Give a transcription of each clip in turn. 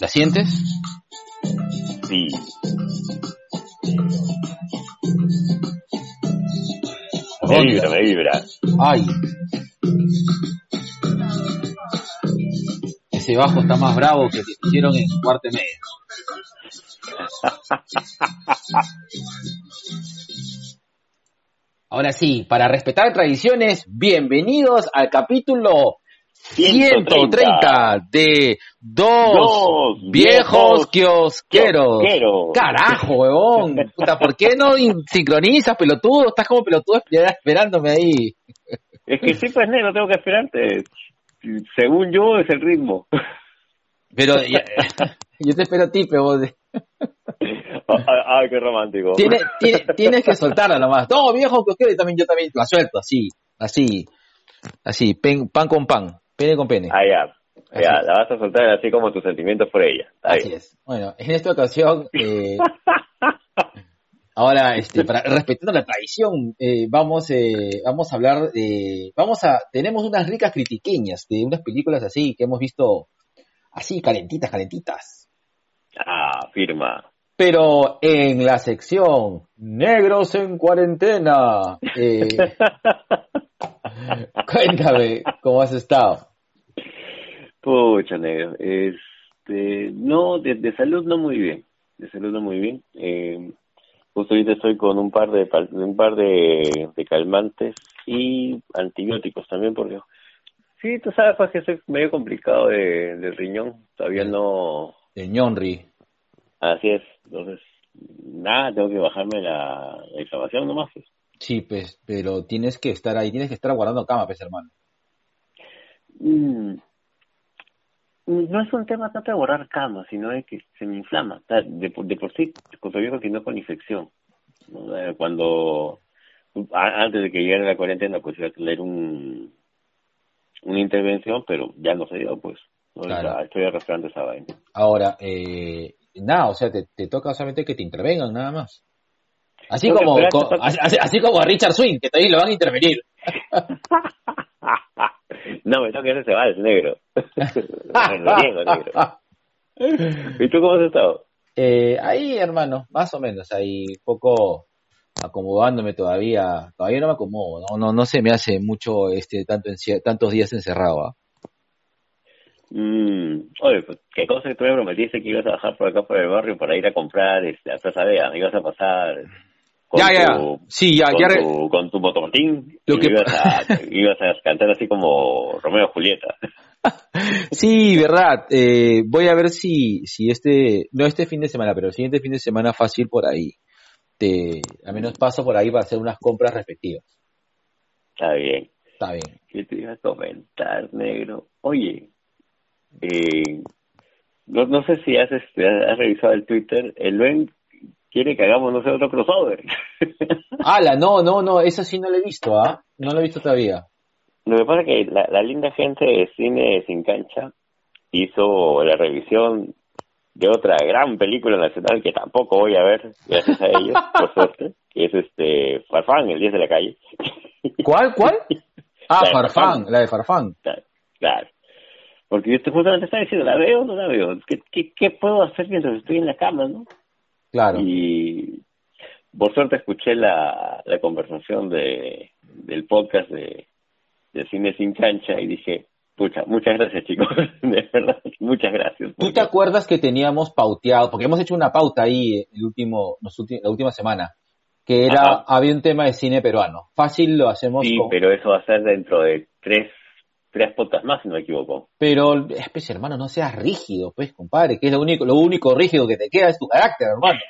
¿La sientes? Sí. Me vibra, me vibra. Ay. Ese bajo está más bravo que te hicieron en cuarto medio. Ahora sí, para respetar tradiciones, bienvenidos al capítulo 130 de Dos, Dos Viejos Viejos Kiosqueros. Carajo, huevón. Puta, ¿por qué no in- sincronizas, pelotudo? Estás como pelotudo esper- esperándome ahí. Es que sí, pues, negro, tengo que esperarte. Según yo, es el ritmo. Pero ya- yo te espero a ti, pero vos... Ay, qué romántico. Tiene- tiene- tienes que soltarla nomás. No, viejo kiosquero, y también yo también la suelto, así, así, así, pen- pan con pan, pene con pene. Ah, ya. Ya, la vas a soltar así como tus sentimientos por ella. Está Así es. Bueno, en esta ocasión, eh, ahora, este, para, respetando la tradición, eh, vamos, eh, vamos a hablar de, vamos a, tenemos unas ricas critiqueñas de unas películas así que hemos visto, así, calentitas, calentitas. Ah, firma. Pero en la sección Negros en cuarentena, eh, cuéntame cómo has estado. Pucha, negro. Este, no, de, de salud no muy bien. De salud no muy bien. Eh, justo ahorita estoy con un par de un par de, de calmantes y antibióticos también porque sí, tú sabes pues que soy medio complicado de, del riñón. Todavía no. De ñonri. Así es. Entonces, nada, tengo que bajarme la, la inflamación nomás. pues. Sí, pues, pero tienes que estar ahí, tienes que estar guardando cama, pues, hermano. Mm, No es un tema tanto de borrar cama, sino de que se me inflama. De, por- de por sí, todavía continúo con infección. Cuando, antes de que llegara la cuarentena, pues iba a tener un, una intervención, pero ya no se dio, pues. ¿no? Claro. O sea, Estoy arrastrando esa vaina. Ahora, eh, nada, o sea, te, te toca solamente que te intervengan, nada más. Así como, co- así, así como a Richard Swing, que también lo van a intervenir. no, me toca ese vals negro. Lo niego, negro. ¿Y tú cómo has estado? Eh, ahí, hermano, más o menos, ahí, poco acomodándome todavía, todavía no me acomodo, no, no, no se me hace mucho este tanto tantos días encerrado. ¿ah? Mm, oye, pues, qué cosa que tú me prometiste que ibas a bajar por acá por el barrio para ir a comprar este, a Plaza Vea, me ibas a pasar con Ya, ya, tu, sí, ya, con, ya, re- tu, con tu Lo y que- ibas, a, ibas a cantar así como Romeo y Julieta. Sí, verdad. Eh, voy a ver si, si este, no este fin de semana, pero el siguiente fin de semana fácil por ahí. Te, al menos paso por ahí para hacer unas compras respectivas. Está bien. Está bien. ¿Qué te iba a comentar, negro? Oye, eh, no, no sé si has, este, has revisado el Twitter, el Luen quiere que hagamos, no sé, otro crossover. Ala, no, no, no, eso sí no lo he visto, ¿ah? No lo he visto todavía. Lo que pasa es que la, la linda gente de Cine Sin Cancha hizo la revisión de otra gran película nacional que tampoco voy a ver, gracias a ellos, por suerte, que es este Farfán, El 10 de la calle. ¿Cuál, cuál? Ah, La Farfán, la de Farfán. Claro, Claro. Porque yo justamente estaba diciendo, ¿la veo o no la veo? ¿Qué, qué, qué puedo hacer mientras estoy en la cama, no? Claro. Y por suerte escuché la, la conversación de del podcast de, de Cine Sin Cancha y dije, pucha, muchas gracias chicos, de verdad, muchas gracias. ¿Tú te acuerdas que teníamos pauteado, porque hemos hecho una pauta ahí el último, la última semana, que era, Ajá. había un tema de cine peruano. Fácil lo hacemos Sí, con- pero eso va a ser dentro de tres, tres podcasts más, si no me equivoco. Pero, pues, hermano, no seas rígido, pues, compadre, que es lo único, lo único rígido que te queda es tu carácter, hermano.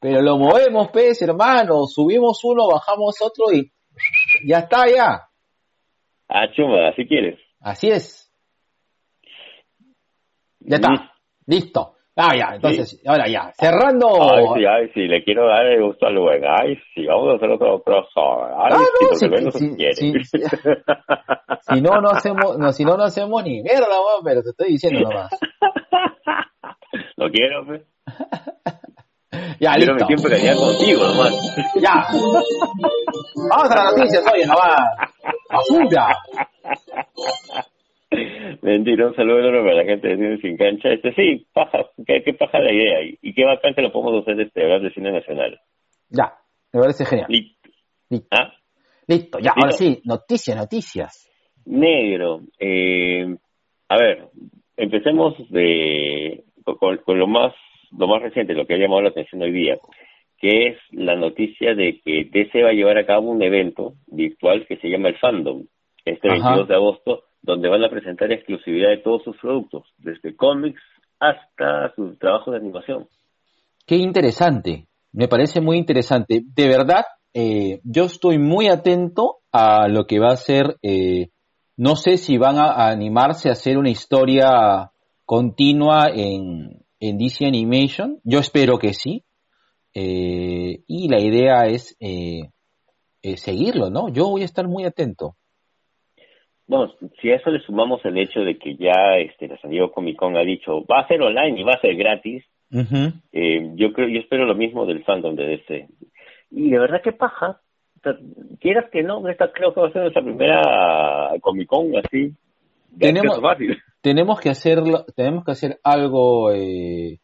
Pero lo movemos, pues, hermano, subimos uno, bajamos otro y ya está, ya. Ah, chuma, si quieres. Así es. Ya está. Listo. Ah, ya, entonces, ahora ya. Cerrando. Ay, sí, ay, sí, le quiero dar el gusto al buen. Ay, sí, vamos a hacer otro crossover. Ay, Ah, sí, no, porque sí, el buen no sí, sí, sí. Si no, no hacemos, no, si no, no hacemos ni mierda, weón, pero te estoy diciendo nomás. Lo quiero, pues. Ya, Quiero mi listo. tiempo de calidad contigo, hermano. Ya. Vamos a las noticias, oye, nomás. Basura. Mentira, un saludo enorme para la gente de Cine Sin Cancha. Este, sí, paja, qué, qué paja la idea. Y, y qué bacán que lo podemos hacer este, hablar de cine nacional. Ya, me parece genial. Listo. Listo, ¿Ah? listo ya, ¿Listo? ahora sí, noticias, noticias. Negro. Eh, a ver, empecemos de con, con lo más lo más reciente, lo que ha llamado la atención hoy día, que es la noticia de que DC va a llevar a cabo un evento virtual que se llama el Fandom, este Ajá. 22 de agosto, donde van a presentar exclusividad de todos sus productos, desde cómics hasta sus trabajos de animación. Qué interesante, me parece muy interesante. De verdad, eh, yo estoy muy atento a lo que va a ser, eh, no sé si van a, animarse a hacer una historia continua en, DC Animation, yo espero que sí, Eh, y la idea es seguirlo, ¿no? Yo voy a estar muy atento. Bueno, si a eso le sumamos el hecho de que ya este, la San Diego Comic Con ha dicho va a ser online y va a ser gratis. Eh, yo creo, yo espero lo mismo del fandom de DC. Y de verdad que paja. Quieras que no, esta creo que va a ser nuestra primera Comic Con así. Tenemos- fácil. tenemos que hacerlo, tenemos que hacer algo eh,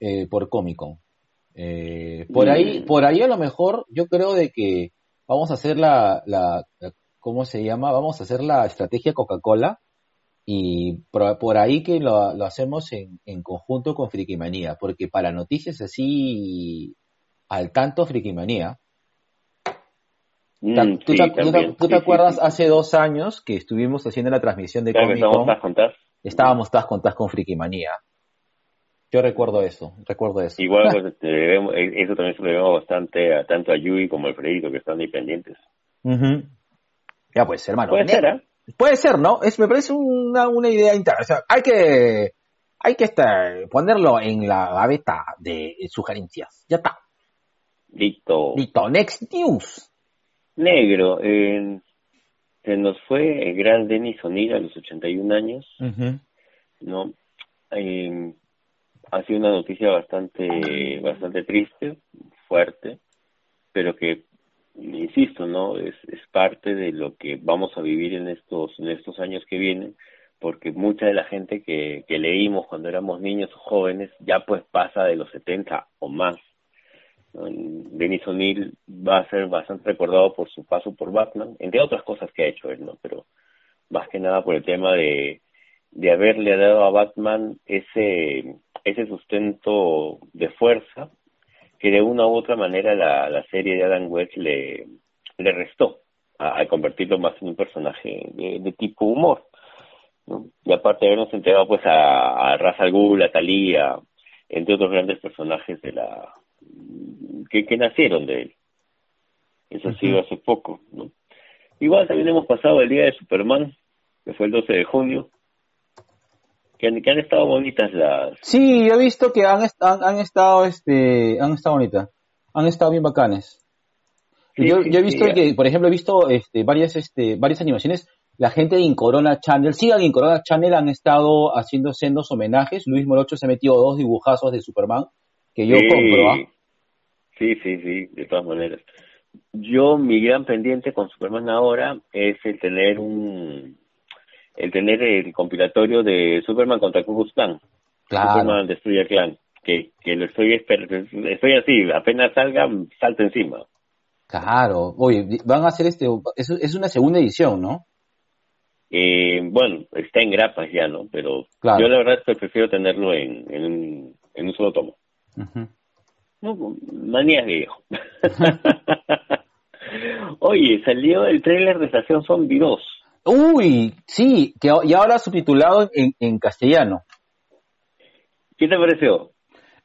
eh, por Comic Con. Eh, por ahí, Mm. por ahí a lo mejor, yo creo de que vamos a hacer la, la, la- ¿cómo se llama? Vamos a hacer la estrategia Coca-Cola y por, por ahí que lo, lo hacemos en, en conjunto con Frikimanía, porque para noticias así al tanto Frikimanía, Mm, ¿Tú, sí, te, tú te- también. tú te Sí, sí, acuerdas sí. hace dos años que estuvimos haciendo la transmisión de Comic Con? contadas. Estábamos tas con tas con Frikimanía. Yo recuerdo eso, recuerdo eso. Igual pues, debemos- eh, eso también se lo debemos bastante a tanto a Yui como a Alfredito que están ahí pendientes. Ya pues, hermano. Puede ser, ¿ah? Puede ser, ¿no? Es, me parece una, una idea interesante. O sea, hay que, hay que este, ponerlo en la gaveta de sugerencias. Ya está. Listo. Listo. Next news. Negro. eh, se nos fue el gran Denis O'Neill a los 81 años. Ujú. no Eh, ha sido una noticia bastante bastante triste fuerte pero que insisto no es, es parte de lo que vamos a vivir en estos en estos años que vienen porque mucha de la gente que, leímos cuando éramos niños o jóvenes ya pues pasa de los 70 o más. Denis O'Neill va a ser bastante recordado por su paso por Batman entre otras cosas que ha hecho él no pero más que nada por el tema de de haberle dado a Batman ese ese sustento de fuerza que de una u otra manera la, la serie de Adam West le, le restó a- al convertirlo más en un personaje de, de tipo humor ¿no? y aparte de habernos entregado pues a, a Ra's al Ghul, a Thalía entre otros grandes personajes de la que, que nacieron de él eso ha sido hace poco ¿no? igual también hemos pasado el día de Superman que fue el 12 de junio que han, que han estado bonitas las Sí, yo he visto que han, han, han estado, este, han estado bonitas. Han estado bien bacanes. Sí, yo, sí, yo he visto sí, que, por ejemplo, he visto este, varias, este, varias animaciones. La gente de Incorona Channel, sigan Incorona Channel, han estado haciendo sendos homenajes. Luis Morocho se ha metido dos dibujazos de Superman que yo compro, ¿ah? Sí, sí, sí, de todas maneras. Yo, mi gran pendiente con Superman ahora es el tener un. El tener el compilatorio de Superman contra Ku Klux Klan. Claro. Superman destruye al clan. Que, que lo estoy esper- estoy así, apenas salga, salta encima. Claro. Oye, van a hacer este, es, es una segunda edición, ¿no? Eh, bueno, está en grapas ya, ¿no? Pero Claro. yo la verdad es que prefiero tenerlo en, en, un, en un solo tomo. Ujú. No, manías viejo. Oye, salió el tráiler de Estación Zombie 2. Uy, sí, que, y ahora subtitulado en, en castellano. ¿Qué te pareció?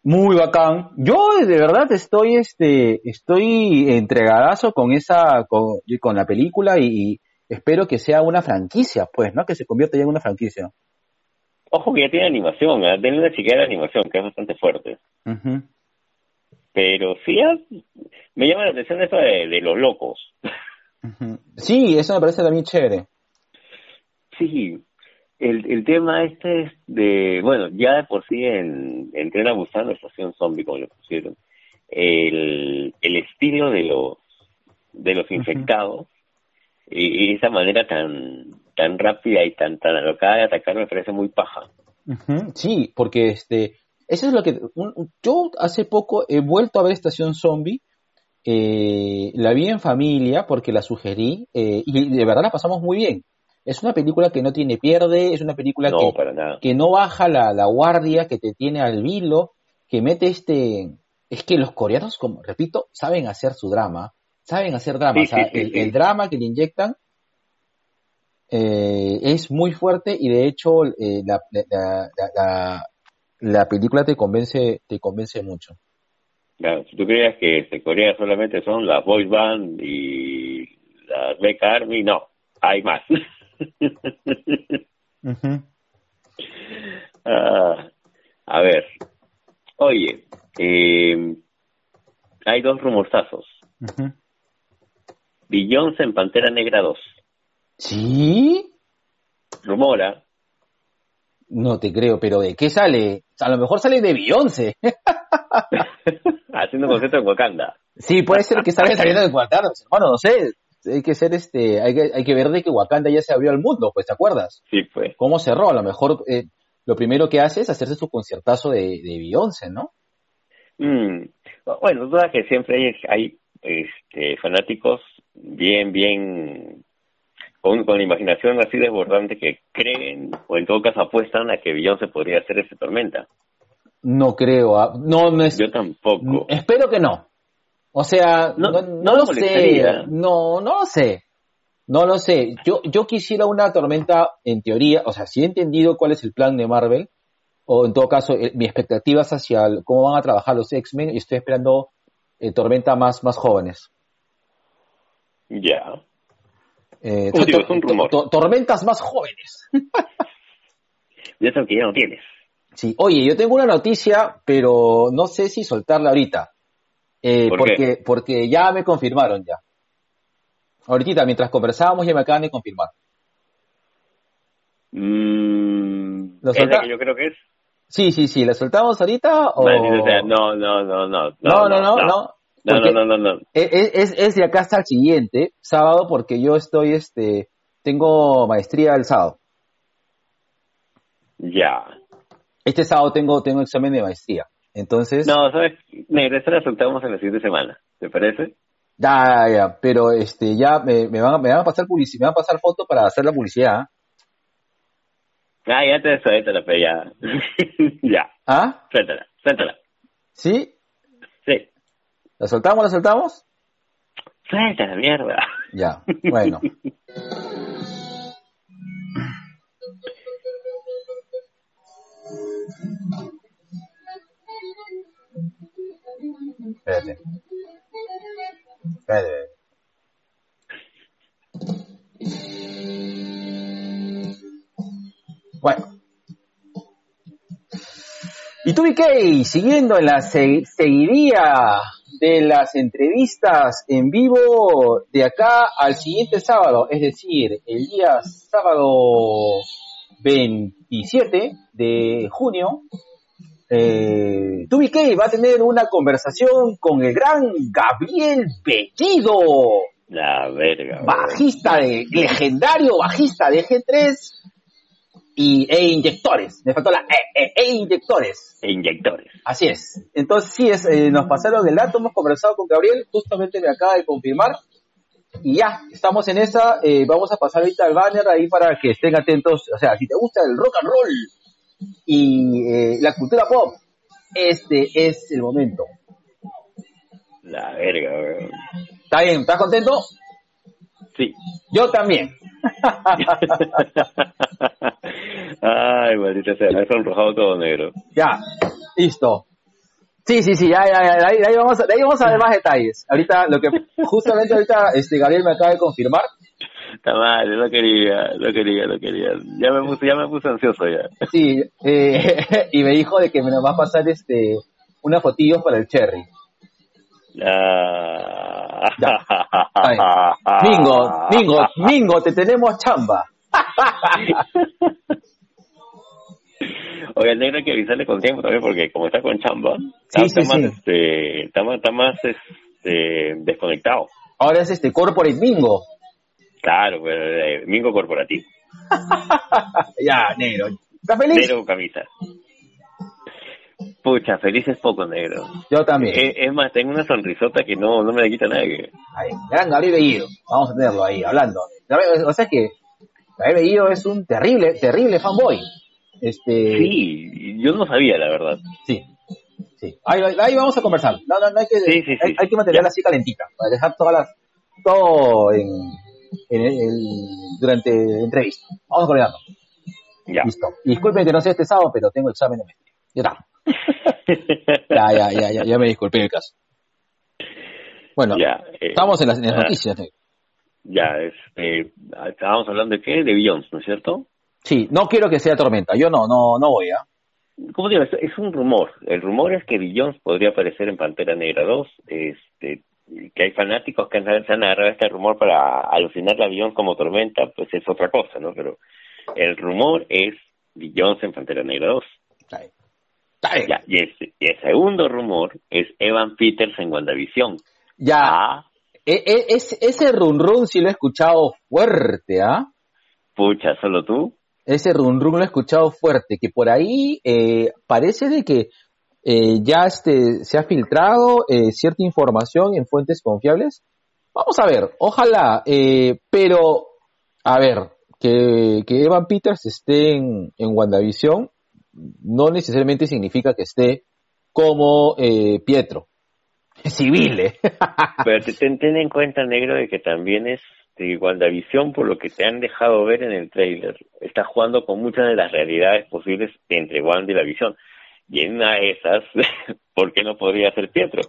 Muy bacán. Yo de verdad estoy, este, estoy entregadazo con esa, con, con la película y, espero que sea una franquicia, pues, ¿no? Que se convierta ya en una franquicia. Ojo que ya tiene animación, ¿eh? tiene una chiquera de animación que es bastante fuerte. Ujú. Pero sí, ah, me llama la atención eso de, de los locos. Sí, eso me parece también chévere. Sí, el, el tema este es de, bueno, ya de por sí en, en Tren a Busan, Estación Zombie, como le pusieron, el, el estilo de los, de los infectados y, y esa manera tan, tan rápida y tan, tan alocada de atacar me parece muy paja. Sí, porque este, eso es lo que, yo hace poco he vuelto a ver Estación Zombie, eh, la vi en familia porque la sugerí eh, y de verdad la pasamos muy bien. Es una película que no tiene pierde, es una película No, que, para nada. que no baja la, la guardia, que te tiene al vilo, que mete este... Es que los coreanos, como repito, saben hacer su drama, saben hacer drama. Sí, o sea, sí, el, sí. el drama que le inyectan eh, es muy fuerte y de hecho eh, la, la, la, la- la película te convence, te convence mucho. Claro, si tú creías que este, Corea solamente son las boys band y las Mecha Army, no, hay más. Ah, a ver, oye, eh, hay dos rumorzazos. Beyoncé en Pantera Negra 2. ¿Sí? Rumora, No te creo, pero ¿de qué sale? A lo mejor sale de Beyoncé. haciendo un concierto en Wakanda. Sí, puede ser que salga saliendo de Wakanda. Bueno, no sé. Hay que ser este, hay que, hay que ver de que Wakanda ya se abrió al mundo, pues, ¿te acuerdas? Sí, pues. ¿Cómo cerró? A lo mejor eh, lo primero que hace es hacerse su conciertazo de, de Beyoncé, ¿no? Mm, Bueno, duda que siempre hay, hay este, fanáticos bien, bien, con, con la imaginación así desbordante que creen, o en todo caso apuestan a que Beyoncé podría hacer ese tormenta. No creo. ah, No, no es. Yo tampoco. Espero que no. O sea, No- no, no lo sé. No, no lo sé. No lo sé. Yo, yo quisiera una tormenta, en teoría, o sea, si he entendido cuál es el plan de Marvel, o en todo caso, eh, mi expectativa es hacia el- cómo van a trabajar los X-Men, y estoy esperando eh, tormenta más, más jóvenes. Ya. Eh, digo, to- es un rumor. to- tormentas más jóvenes. Ya eso que ya no tienes. Sí, oye, yo tengo una noticia, pero no sé si soltarla ahorita. Eh, ¿Por porque, qué? porque ya me confirmaron ya. Ahorita, mientras conversábamos, ya me acaban de confirmar. Mm, ¿Lo ¿Es la que yo creo que es? Sí, sí, sí, ¿la soltamos ahorita o...? No, no, no, no. no, no, no, no. No, no, no, no, no. Es, es, es de acá hasta el siguiente, sábado, porque yo estoy, este, tengo maestría el sábado. Ya. Este sábado tengo, tengo examen de maestría. Entonces, No, ¿sabes? Negra, esta la soltamos en la siguiente semana. ¿Te parece? ya, ya, pero este, ya me, me van, a- me van a pasar publicidad, me van a pasar fotos para hacer la publicidad. ¿ah? Ah, ya te suéltala, pero ya. ya, ¿Ah? suéltala, suéltala. ¿Sí? Sí. ¿La soltamos, la soltamos? Suéltala, mierda. Ya, bueno. Espérate. Espérate. Bueno. Y tú, BK, siguiendo en la se- seguidilla de las entrevistas en vivo de acá al siguiente sábado, es decir, el día sábado 27 de junio, eh, va a tener una conversación con el gran Gabriel Bellido, La verga. bajista de, legendario bajista de G3 y, e inyectores. Me faltó la e, e, e inyectores. E inyectores. Así es. Entonces, sí, es, eh, nos pasaron el dato, hemos conversado con Gabriel, justamente me acaba de confirmar. Y ya, estamos en esa. eh, vamos a pasar ahorita al banner ahí para que estén atentos. O sea, si te gusta el rock and roll y eh, la cultura pop, este es el momento. La verga, weón. ¿Está bien? ¿Estás contento? Sí. Yo también. Ay, maldita sea, me ha sonrojado todo negro. Ya, listo. Sí, sí, sí, ya, ya, ya, de ahí, de ahí vamos, a- de ahí vamos a ver más detalles. Ahorita, lo que, justamente ahorita, este, Gabriel me acaba de confirmar, Está mal, no quería, no quería, no quería. Ya me puse, ya me puse ansioso ya. Sí, eh, y me dijo de que me va a pasar este unas fotillos para el cherry. Ah. Mingo, Mingo, Mingo, te tenemos chamba. Oye, el negro hay que avisarle con tiempo también porque como está con chamba, Sí, está sí, más, sí. este, está más, está más este, desconectado. Ahora es este corporate Mingo. Claro, pues, eh, Mingo corporativo. ya, negro. ¿Estás feliz? Negro con camisa. Pucha, feliz es poco negro. Yo también. Es, es más, tengo una sonrisota que no, no me la quita nadie. Ahí, gran Gabriel Bellido. Vamos a tenerlo ahí, hablando. O sea que Gabriel Bellido es un terrible, terrible fanboy. Este, Sí, yo no sabía, la verdad. Sí. Sí. Ahí, ahí vamos a conversar. No, no, no hay que, Sí, sí, sí. hay, hay que mantenerla así calentita, para dejar todas las, todo en, en el, el- durante la entrevista. Vamos coordinando. Ya. Listo. Disculpen que no sea este sábado, pero tengo examen de maestría. Ya está. Ya, ya, ya, ya, ya me disculpé el caso. Bueno, ya. eh, estamos en las, en las ah, noticias. negro. Ya, este, estábamos hablando de qué? De Beyoncé, ¿no es cierto? Sí, no quiero que sea tormenta. Yo no, no, no voy, ¿ah? ¿Cómo digo? Es, es un rumor. El rumor es que Beyoncé podría aparecer en Pantera Negra 2. Este, que hay fanáticos que han, se han agarrado este rumor para alucinar a Beyoncé como tormenta, pues es otra cosa, ¿no? Pero el rumor es Beyoncé en Pantera Negra 2. Está bien. Está bien. Ya, y, el, y el segundo rumor es Evan Peters en WandaVision. Ya, Ah, e- e- es- ese run run sí lo he escuchado fuerte, ¿ah? pucha, ¿solo tú? ese run run lo he escuchado fuerte, que por ahí eh, parece de que eh, ya este, se ha filtrado eh, cierta información en fuentes confiables. Vamos a ver, ojalá, eh, pero a ver, que, que Evan Peters esté en, en WandaVision no necesariamente significa que esté como eh, Pietro. Civil, ¿eh? Pero te, ten, ten en cuenta, negro, de que también es de WandaVision, por lo que te han dejado ver en el trailer, está jugando con muchas de las realidades posibles entre Wanda y la visión. Y en una de esas, ¿por qué no podría ser Pietro?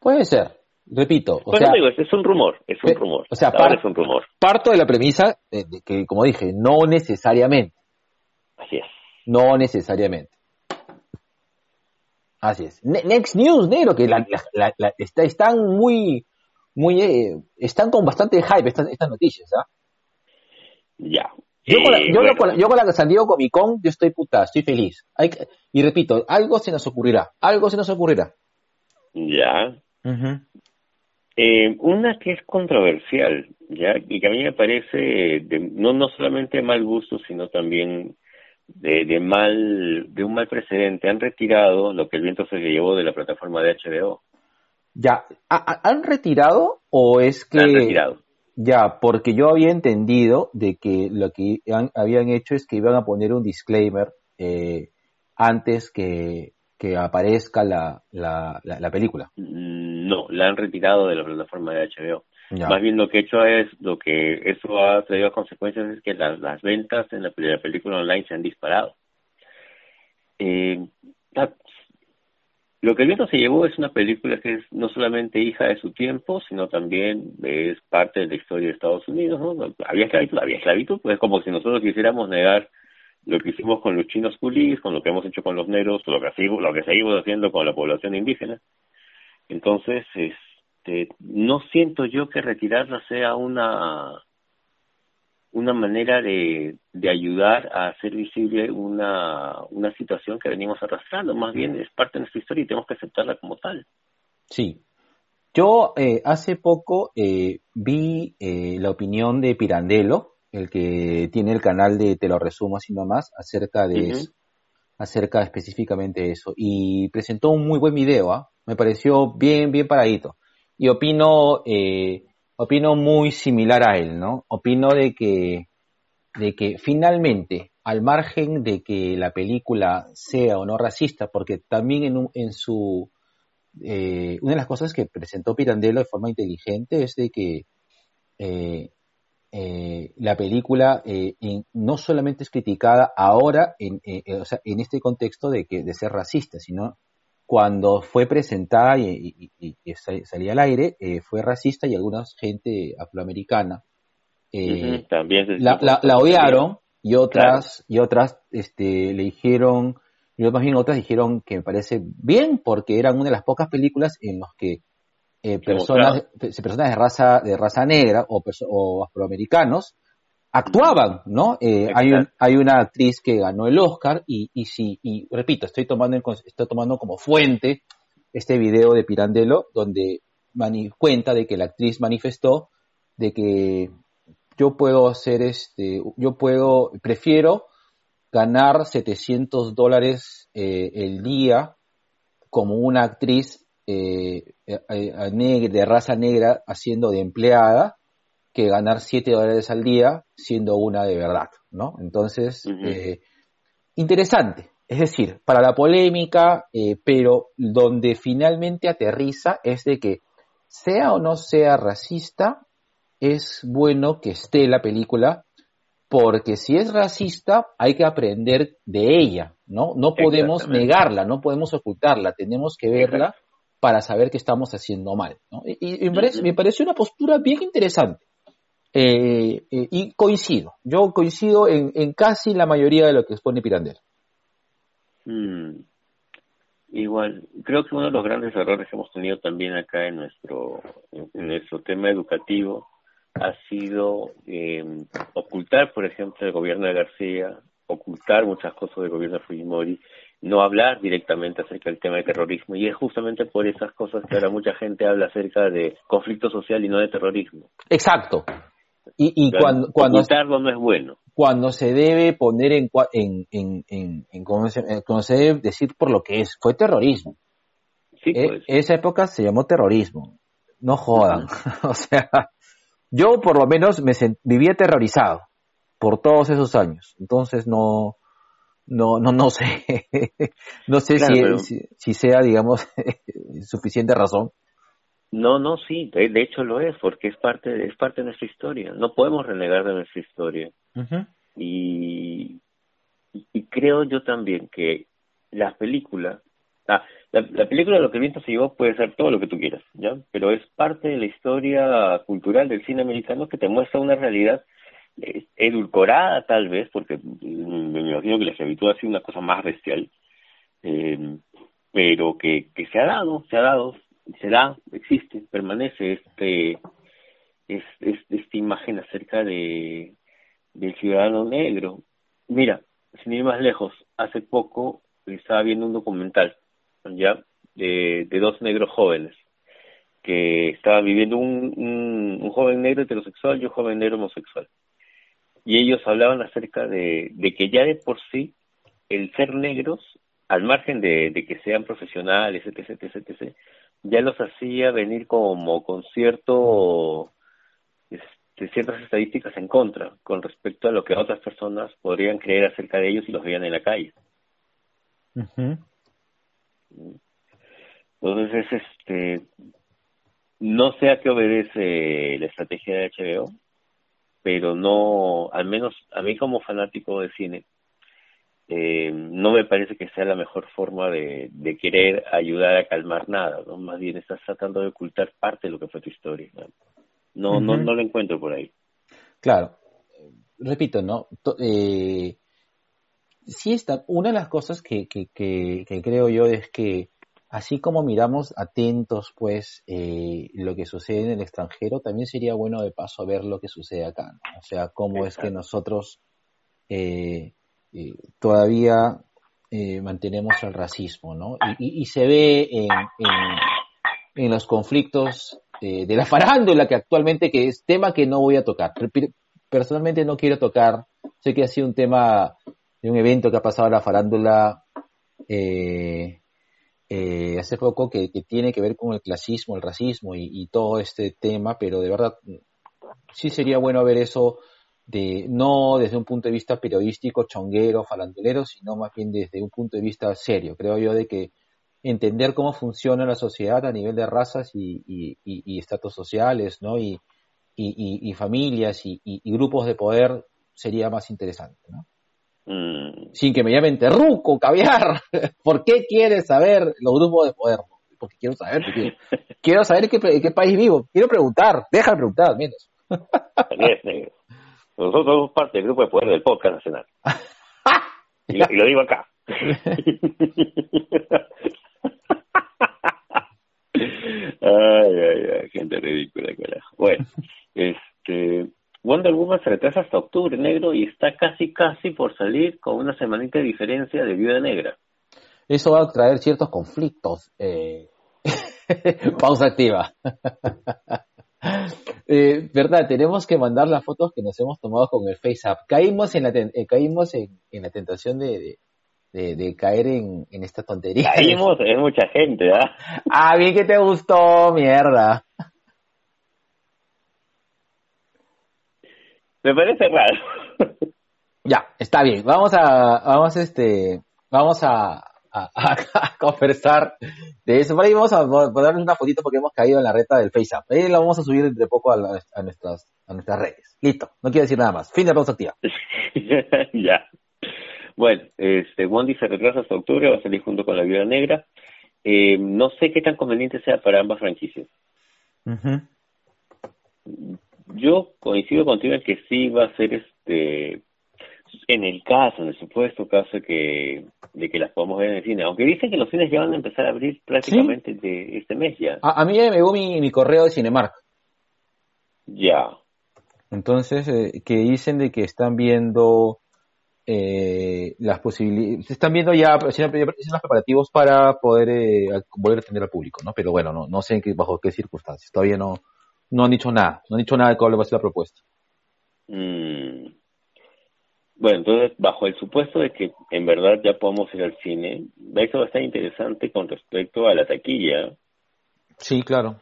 Puede ser, repito. O bueno, sea, digo, es, un rumor, es un pe- rumor. o sea, par- es un rumor. parto de la premisa de- de que, como dije, no necesariamente. Así es. No necesariamente. Así es. Ne- Next News, negro, que la, la- la- la- está, están muy, muy, eh, están con bastante hype estas, estas noticias, ¿ah? Ya. Yo, con la, Eh, yo, bueno, con la- yo con la San Diego Comic Con, yo estoy puta, estoy feliz. Hay que- y repito, algo se nos ocurrirá, algo se nos ocurrirá. Ya. Eh, una que es controversial, ya, y que a mí me parece de- no no solamente de mal gusto, sino también de, de mal de un mal precedente. Han retirado lo que el viento se llevó de la plataforma de HBO. Ya, ¿ha- ha- ¿han retirado o es que... Han retirado. Ya, porque yo había entendido de que lo que han- habían hecho es que iban a poner un disclaimer eh, antes que, que aparezca la, la, la, la película. Mm, No, la han retirado de la plataforma de HBO. Ya. Más bien lo que he hecho es, lo que eso ha traído a consecuencias es que las, las ventas en la, película online se han disparado. Eh, lo que el viento se llevó es una película que es no solamente hija de su tiempo, sino también es parte de la historia de Estados Unidos. ¿no? Había esclavitud, había esclavitud, pues es como si nosotros quisiéramos negar lo que hicimos con los chinos culís, con lo que hemos hecho con los negros, lo que, sigo- lo que seguimos haciendo con la población indígena. Entonces, este, no siento yo que retirarla sea una una manera de, de ayudar a hacer visible una, una situación que venimos arrastrando. Más bien es parte de nuestra historia y tenemos que aceptarla como tal. Sí. Yo eh, hace poco eh, vi eh, la opinión de Pirandello, el que tiene el canal de Te lo resumo así nomás, acerca de eso, acerca específicamente de eso. Y presentó un muy buen video, ¿ah? me pareció bien, bien paradito. Y opino, eh, opino muy similar a él, ¿no? Opino de que, de que finalmente, al margen de que la película sea o no racista, porque también en, un- en su, eh, una de las cosas que presentó Pirandello de forma inteligente es de que eh, eh, la película eh, en- no solamente es criticada ahora en, o sea, en este contexto de que de ser racista, sino cuando fue presentada y, y- y- y sal- salía al aire, eh, fue racista y alguna gente afroamericana eh, También se- la, la, la odiaron y otras y otras este le dijeron y más bien otras dijeron que me parece bien porque eran una de las pocas películas en los que eh, personas pe- personas de raza de raza negra o, o afroamericanos actuaban no Eh, hay un, hay una actriz que ganó el Oscar y y sí y repito estoy tomando en estoy tomando como fuente este video de Pirandello donde mani- cuenta de que la actriz manifestó de que yo puedo hacer este, yo puedo, prefiero ganar 700 dólares eh, el día como una actriz eh, de raza negra haciendo de empleada que ganar 7 dólares al día siendo una de verdad, ¿no? Entonces, interesante, es decir, para la polémica, pero donde finalmente aterriza es de que sea o no sea racista, es bueno que esté la película, porque si es racista hay que aprender de ella, ¿no? No podemos negarla, no podemos ocultarla, tenemos que verla para saber que estamos haciendo mal, ¿no? Y, me, parece, una postura bien interesante. Eh, eh, y coincido, yo coincido en, casi la mayoría de lo que expone Pirandello. Mm. Igual, creo que uno de los grandes errores que hemos tenido también acá en nuestro, en nuestro tema educativo ha sido eh, ocultar, por ejemplo, el gobierno de García, ocultar muchas cosas del gobierno de Fujimori, no hablar directamente acerca del tema de terrorismo. Y es justamente por esas cosas que ahora mucha gente habla acerca de conflicto social y no de terrorismo. Exacto. Y, y cuando, cuando, ocultarlo no es bueno cuando se debe poner en, en, en, en, en cuando se debe decir por lo que es, fue terrorismo. Sí, e, pues. esa época se llamó terrorismo. No jodan. o sea, yo por lo menos me vivía aterrorizado por todos esos años. Entonces no, no, no, no sé, no sé si, si, sea, digamos, suficiente razón no, no, sí, de, hecho lo es, porque es parte, es parte de nuestra historia. No podemos renegar de nuestra historia. y, y creo yo también que la película, ah, la, la película Lo que el viento se llevó puede ser todo lo que tú quieras, ¿ya? Pero es parte de la historia cultural del cine americano que te muestra una realidad eh, edulcorada tal vez, porque mm, me imagino que la esclavitud ha sido una cosa más bestial, eh, pero que, que se ha dado, se ha dado, se da, existe, permanece este, es, esta imagen acerca de del ciudadano negro. Mira, sin ir más lejos, hace poco estaba viendo un documental, ya, de, de dos negros jóvenes que estaban viviendo un, un, un, joven negro heterosexual y un joven negro homosexual. Y ellos hablaban acerca de, de que ya de por sí el ser negros, al margen de, de que sean profesionales, etc., etc., etc., ya los hacía venir como con cierto este, ciertas estadísticas en contra con respecto a lo que otras personas podrían creer acerca de ellos si los veían en la calle. Entonces es este no sé a qué obedece la estrategia de HBO, pero no, al menos a mí como fanático de cine, eh, no me parece que sea la mejor forma de, querer ayudar a calmar nada, ¿no? Más bien estás tratando de ocultar parte de lo que fue tu historia. No, no, no, lo encuentro por ahí. Claro. Repito, ¿no? Eh, sí está, una de las cosas que, que, que, creo yo es que así como miramos atentos pues eh, lo que sucede en el extranjero, también sería bueno de paso ver lo que sucede acá, O sea, cómo es que nosotros eh, eh, todavía eh, mantenemos el racismo, ¿no? Y, se ve en, los conflictos eh, de la farándula que actualmente, que es tema que no voy a tocar. Personalmente no quiero tocar, sé que ha sido un tema de un evento que ha pasado a la farándula hace poco que, tiene que ver con el clasismo, el racismo y todo este tema, pero de verdad sí sería bueno ver eso de no desde un punto de vista periodístico, chonguero, falandulero, sino más bien desde un punto de vista serio. Creo yo de que entender cómo funciona la sociedad a nivel de razas y, y, y, estatus sociales, ¿no? Y, y familias y, grupos de poder sería más interesante, ¿no? Mm. Sin que me llamen terruco, caviar. ¿Por qué quieres saber los grupos de poder? Porque quiero saber, quiero, saber en qué, qué, país vivo. Quiero preguntar, déjame preguntar, menos. Nosotros somos parte del grupo de poder del podcast nacional. y, lo, digo acá. ay, ay, ay, gente ridícula, carajo. Bueno, este, Wonder Woman se retrasa hasta octubre negro y está casi, casi por salir con una semanita de diferencia de Viuda Negra. Eso va a traer ciertos conflictos. Eh... Pausa activa. Eh, verdad, tenemos que mandar las fotos que nos hemos tomado con el FaceApp. Caímos en la, eh, caímos en, la tentación de, de, caer en, en, esta tontería. Caímos es mucha gente, ¿ah? Ah, bien que te gustó, mierda. Me parece raro. Ya, está bien. Vamos a, vamos este, vamos a, a, conversar de eso. Por ahí vamos a poner una fotito porque hemos caído en la reta del FaceApp. Ahí la vamos a subir de poco a, nuestras, a nuestras redes. Listo, no quiero decir nada más. Fin de pausa activa. ya. Bueno, este, Wandy se retrasa hasta octubre, va a salir junto con la Viuda Negra. Eh, no sé qué tan conveniente sea para ambas franquicias. Yo coincido contigo en que sí va a ser este en el caso, en el supuesto caso que, de que las podamos ver en el cine, aunque dicen que los cines ya van a empezar a abrir prácticamente de este mes ya. A, mí me llegó mi, correo de Cinemark. Ya. Entonces, eh, que dicen de que están viendo eh, las posibilidades, se están viendo ya, haciendo los preparativos para poder eh, volver a atender al público, ¿no? Pero bueno, no, no sé en qué, bajo qué circunstancias, todavía no, no han dicho nada, no han dicho nada de cuál va a ser la propuesta. Mm. Bueno, entonces, bajo el supuesto de que en verdad ya podemos ir al cine, eso va a estar interesante con respecto a la taquilla. Sí, claro.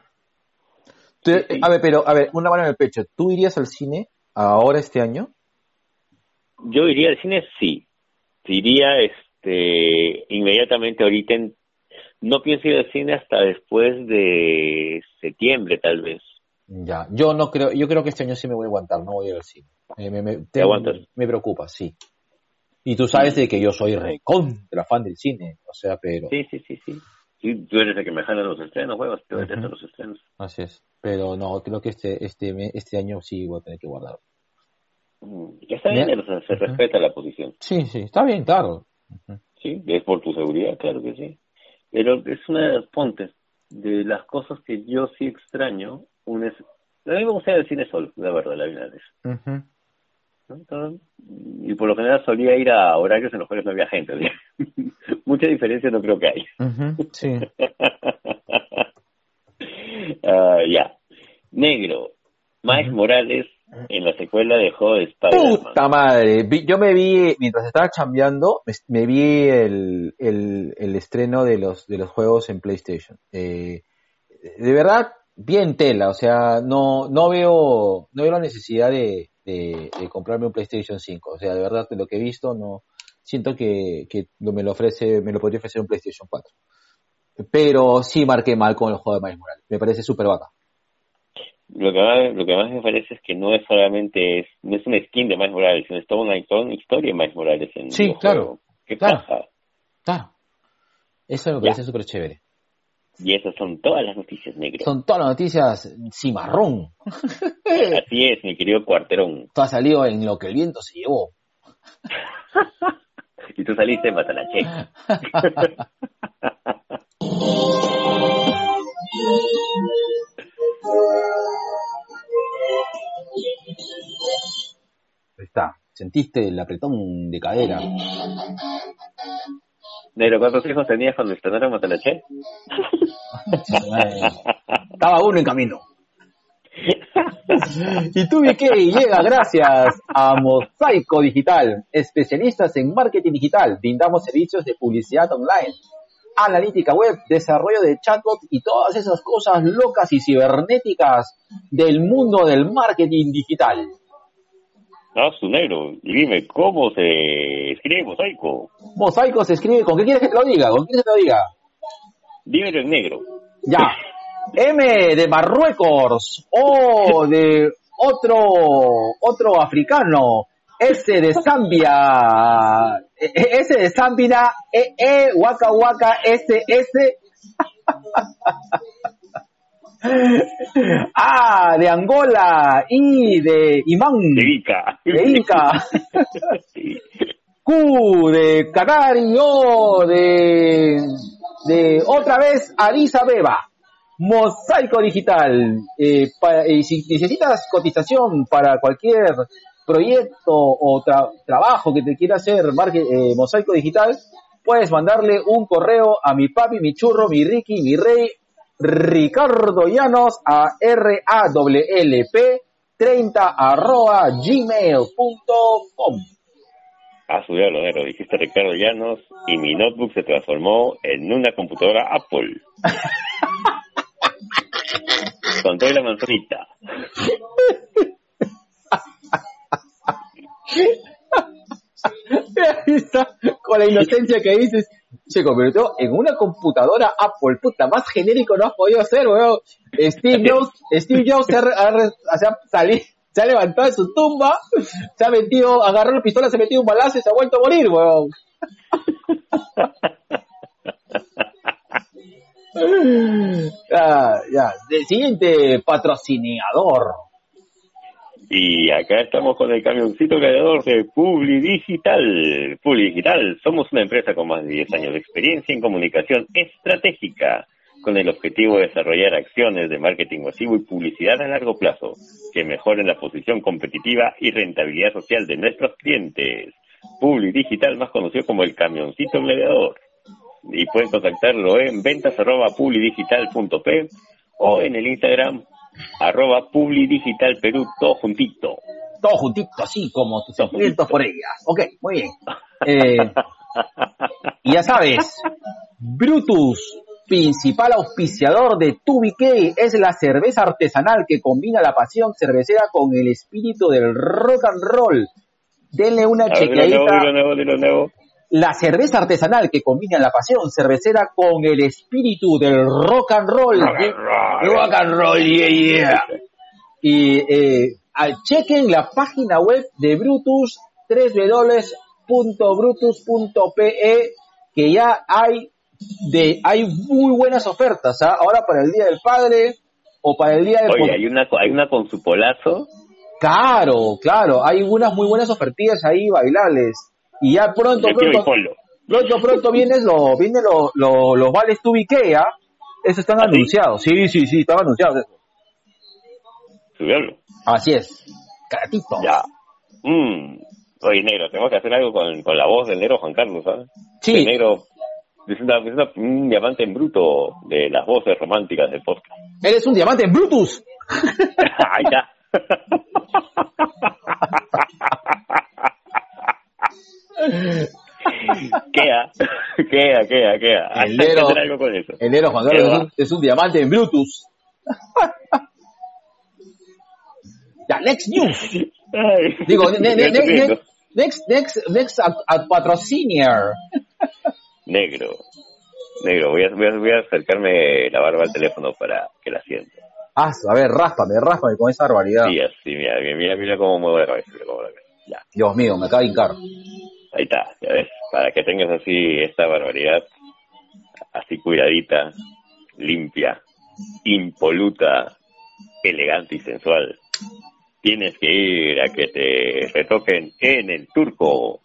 A ver, pero, a ver, una mano en el pecho. ¿Tú irías al cine ahora este año? Yo iría al cine, sí. Iría este, inmediatamente ahorita. no pienso ir al cine hasta después de septiembre, tal vez. Ya, yo no creo, yo creo que este año sí me voy a aguantar, no voy a ir al cine. me, me, me, preocupa, sí. Y tú sabes de que yo soy la fan del cine, o sea, pero... Sí, sí, sí, sí. Sí, tú eres el que me jala los estrenos, juegos, tú eres los estrenos. Así es. Pero no, creo que este este este año sí voy a tener que guardar. Mm, está bien, se respeta la posición. Sí, sí, está bien, claro. Sí, es por tu seguridad, claro que sí. Pero es una de las pontes de las cosas que yo sí extraño un a mí me gusta el cine solo, la verdad, la verdad es. y por lo general solía ir a horarios en los cuales no había gente. Mucha diferencia no creo que hay. Sí. Ah, ya. Negro. Miles Morales en la secuela de de Spider-Man. ¡Puta madre! Yo me vi, mientras estaba chambeando, me, vi el, el, el, estreno de los, de los juegos en PlayStation. Eh, de verdad, bien tela, o sea, no, no veo, no veo la necesidad de, de, comprarme un PlayStation 5, o sea, de verdad, de lo que he visto, no, siento que, que me lo ofrece, me lo podría ofrecer un PlayStation 4. Pero sí marqué mal con el juego de Miles Morales, me parece súper vaca. Lo que, más, lo que más me parece es que no es solamente, es, no es una skin de Miles Morales, sino es toda una, historia de Miles Morales en Sí, claro. ¿Qué claro, Claro. Eso me parece súper chévere. Y esas son todas las noticias negras. Son todas las noticias cimarrón. Así es, mi querido cuarterón. Tú has salido en lo que el viento se llevó. y tú saliste en Matalache. Ahí está. Sentiste el apretón de cadera. Negro, ¿cuántos hijos tenías cuando estrenaron Matalache? Estaba uno en camino. y tú que llega gracias a Mosaico Digital, especialistas en marketing digital. Brindamos servicios de publicidad online, analítica web, desarrollo de chatbot y todas esas cosas locas y cibernéticas del mundo del marketing digital. Ah, su negro. Y dime, ¿cómo se escribe mosaico? Mosaico se escribe, ¿con qué quieres que te lo diga? ¿Con qué quieres que te lo diga? Dímelo en negro. Ya. M de Marruecos. O de otro, otro africano. S de Zambia. E, e, S de Zambia. E, E, Waka Waka, S, S. A de Angola. I de Imán. De Ica. De Ica. Q de Canario. de de otra vez Addis Abeba. Mosaico Digital. Eh, si necesitas cotización para cualquier proyecto o trabajo que te quiera hacer eh, Mosaico Digital, puedes mandarle un correo a mi papi, mi churro, mi Ricky, mi rey, Ricardo Llanos a r a l p 30 arroba gmail.com. A su lo negro, dijiste Ricardo Llanos y mi notebook se transformó en una computadora Apple. Con toda la manzanita. con la inocencia que dices, se convirtió en una computadora Apple, puta, más genérico no has podido ser, weón. Steve Jobs, Steve Jobs se ha, levantado de su tumba, se ha metido, agarró la pistola, se ha metido un balazo y se ha vuelto a morir, weón. ya, ya. Siguiente patrocinador. Y acá estamos con el camioncito creador de Publi Digital. Publi Digital, somos una empresa con más de 10 años de experiencia en comunicación estratégica, con el objetivo de desarrollar acciones de marketing masivo y publicidad a largo plazo, que mejoren la posición competitiva y rentabilidad social de nuestros clientes. Publi Digital, más conocido como el camioncito gladiador. Y pueden contactarlo en ventas arroba publidigital.p o en el Instagram arroba Publi Digital Perú, todo juntito. Todo juntito, así como tus sentimientos por ellas. Ok, muy bien. Eh, y ya sabes, Brutus, principal auspiciador de Tubique, es la cerveza artesanal que combina la pasión cervecera con el espíritu del rock and roll. Denle una chequeadita la cerveza artesanal que combina la pasión cervecera con el espíritu del rock and roll. Rock and roll, yeah, yeah. Y eh, chequen la página web de Brutus, www.brutus.pe, que ya hay de hay muy buenas ofertas, ¿ah? ahora para el Día del Padre o para el Día del Oye, hay una hay una con su polazo. Claro, claro, hay unas muy buenas ofertillas ahí bailables. Y ya pronto, pronto, pronto, pronto vienen lo, viene lo, lo, los vales tu Ikea. Eso están ¿Ah, anunciados. Sí, sí, sí, están anunciados eso. Así es. Caratito. Ya. Mm. Oye, negro, tenemos que hacer algo con, con la voz del negro Juan Carlos, ¿sabes? Sí. El negro es, una, es un diamante en bruto de las voces románticas del podcast. Eres un diamante en Brutus. Ahí está. queda, queda, queda, queda. El algo con eso. El Juan Carlos es un, diamante en Bluetooth. ya, next news. Digo, ne, ne, ne, next, next, next a, a patrocinier. Negro. Negro, voy a, voy, a, voy a acercarme la barba al teléfono para que la sienta. Ah, a ver, ráspame, ráspame con esa barbaridad. Sí, así, mira, mira, mira cómo muevo la cabeza. Ya. Dios mío, me acaba de hincar. Ahí está, ya ves, para que tengas así esta barbaridad, así cuidadita, limpia, impoluta, elegante y sensual. Tienes que ir a que te retoquen en el turco.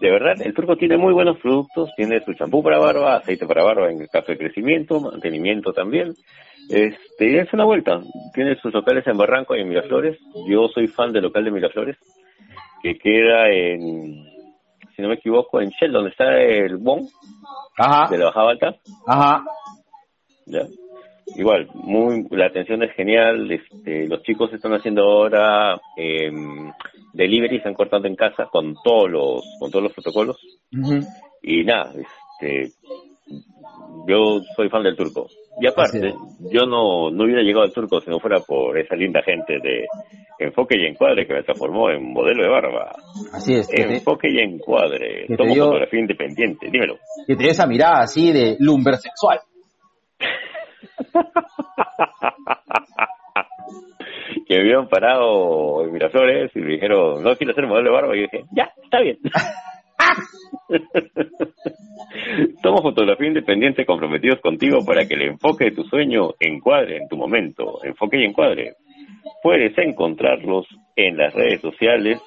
De verdad, el turco tiene muy buenos productos, tiene su champú para barba, aceite para barba en el caso de crecimiento, mantenimiento también. Este, es una vuelta. Tiene sus locales en Barranco y en Miraflores. Yo soy fan del local de Miraflores que queda en, si no me equivoco, en Shell, donde está el BON de la Baja Alta. Ajá. Ya. Igual, muy, la atención es genial. Este, los chicos están haciendo ahora eh, delivery, están cortando en casa con todos los, con todos los protocolos. Y nada, este, yo soy fan del turco. Y aparte, yo no, no hubiera llegado al turco si no fuera por esa linda gente de Enfoque y Encuadre que me transformó en modelo de barba. Así es. Enfoque y Encuadre. Tomo fotografía independiente, dímelo. Que te esa mirada así de lumber sexual. que me habían parado en Miraflores y me dijeron, no quiero ser modelo de barba. Y yo dije, ya, está bien. Somos fotografía independiente comprometidos contigo para que el enfoque de tu sueño encuadre en tu momento. Enfoque y encuadre. Puedes encontrarlos en las redes sociales.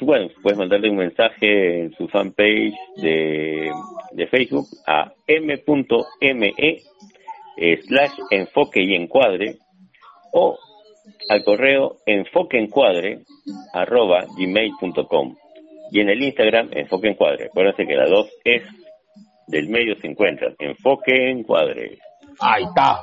Bueno, puedes mandarle un mensaje en su fanpage de, de Facebook a m.me slash enfoque y encuadre o al correo enfoqueencuadre arroba gmail.com y en el Instagram Enfoque Encuadre. Acuérdense que la 2 es del medio se encuentran. Enfoque Encuadre. Ahí está.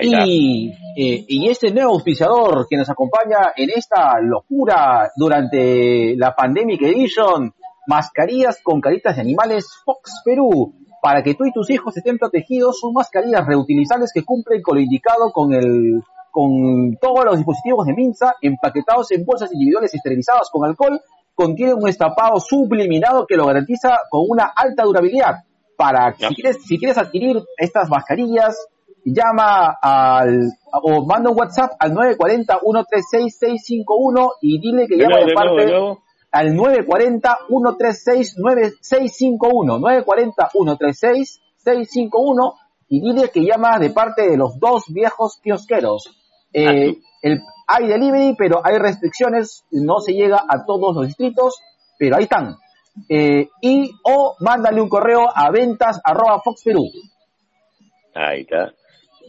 Y, eh, y este nuevo auspiciador que nos acompaña en esta locura durante la Pandemic Edition, mascarillas con caritas de animales Fox Perú. Para que tú y tus hijos estén protegidos, son mascarillas reutilizables que cumplen con lo indicado con el con todos los dispositivos de Minsa empaquetados en bolsas individuales esterilizadas con alcohol, contienen un estapado subliminado que lo garantiza con una alta durabilidad. Para si quieres, si quieres adquirir estas mascarillas, llama al o manda un WhatsApp al 940-136-651 y dile que llama de, parte al 940-136-9651. 940-136-651 y dile que llama de parte de los dos viejos kiosqueros. Eh, el, hay delivery, pero hay restricciones, no se llega a todos los distritos, pero ahí están. Eh, y o mándale un correo a ventas arroba Fox Perú. Ahí está.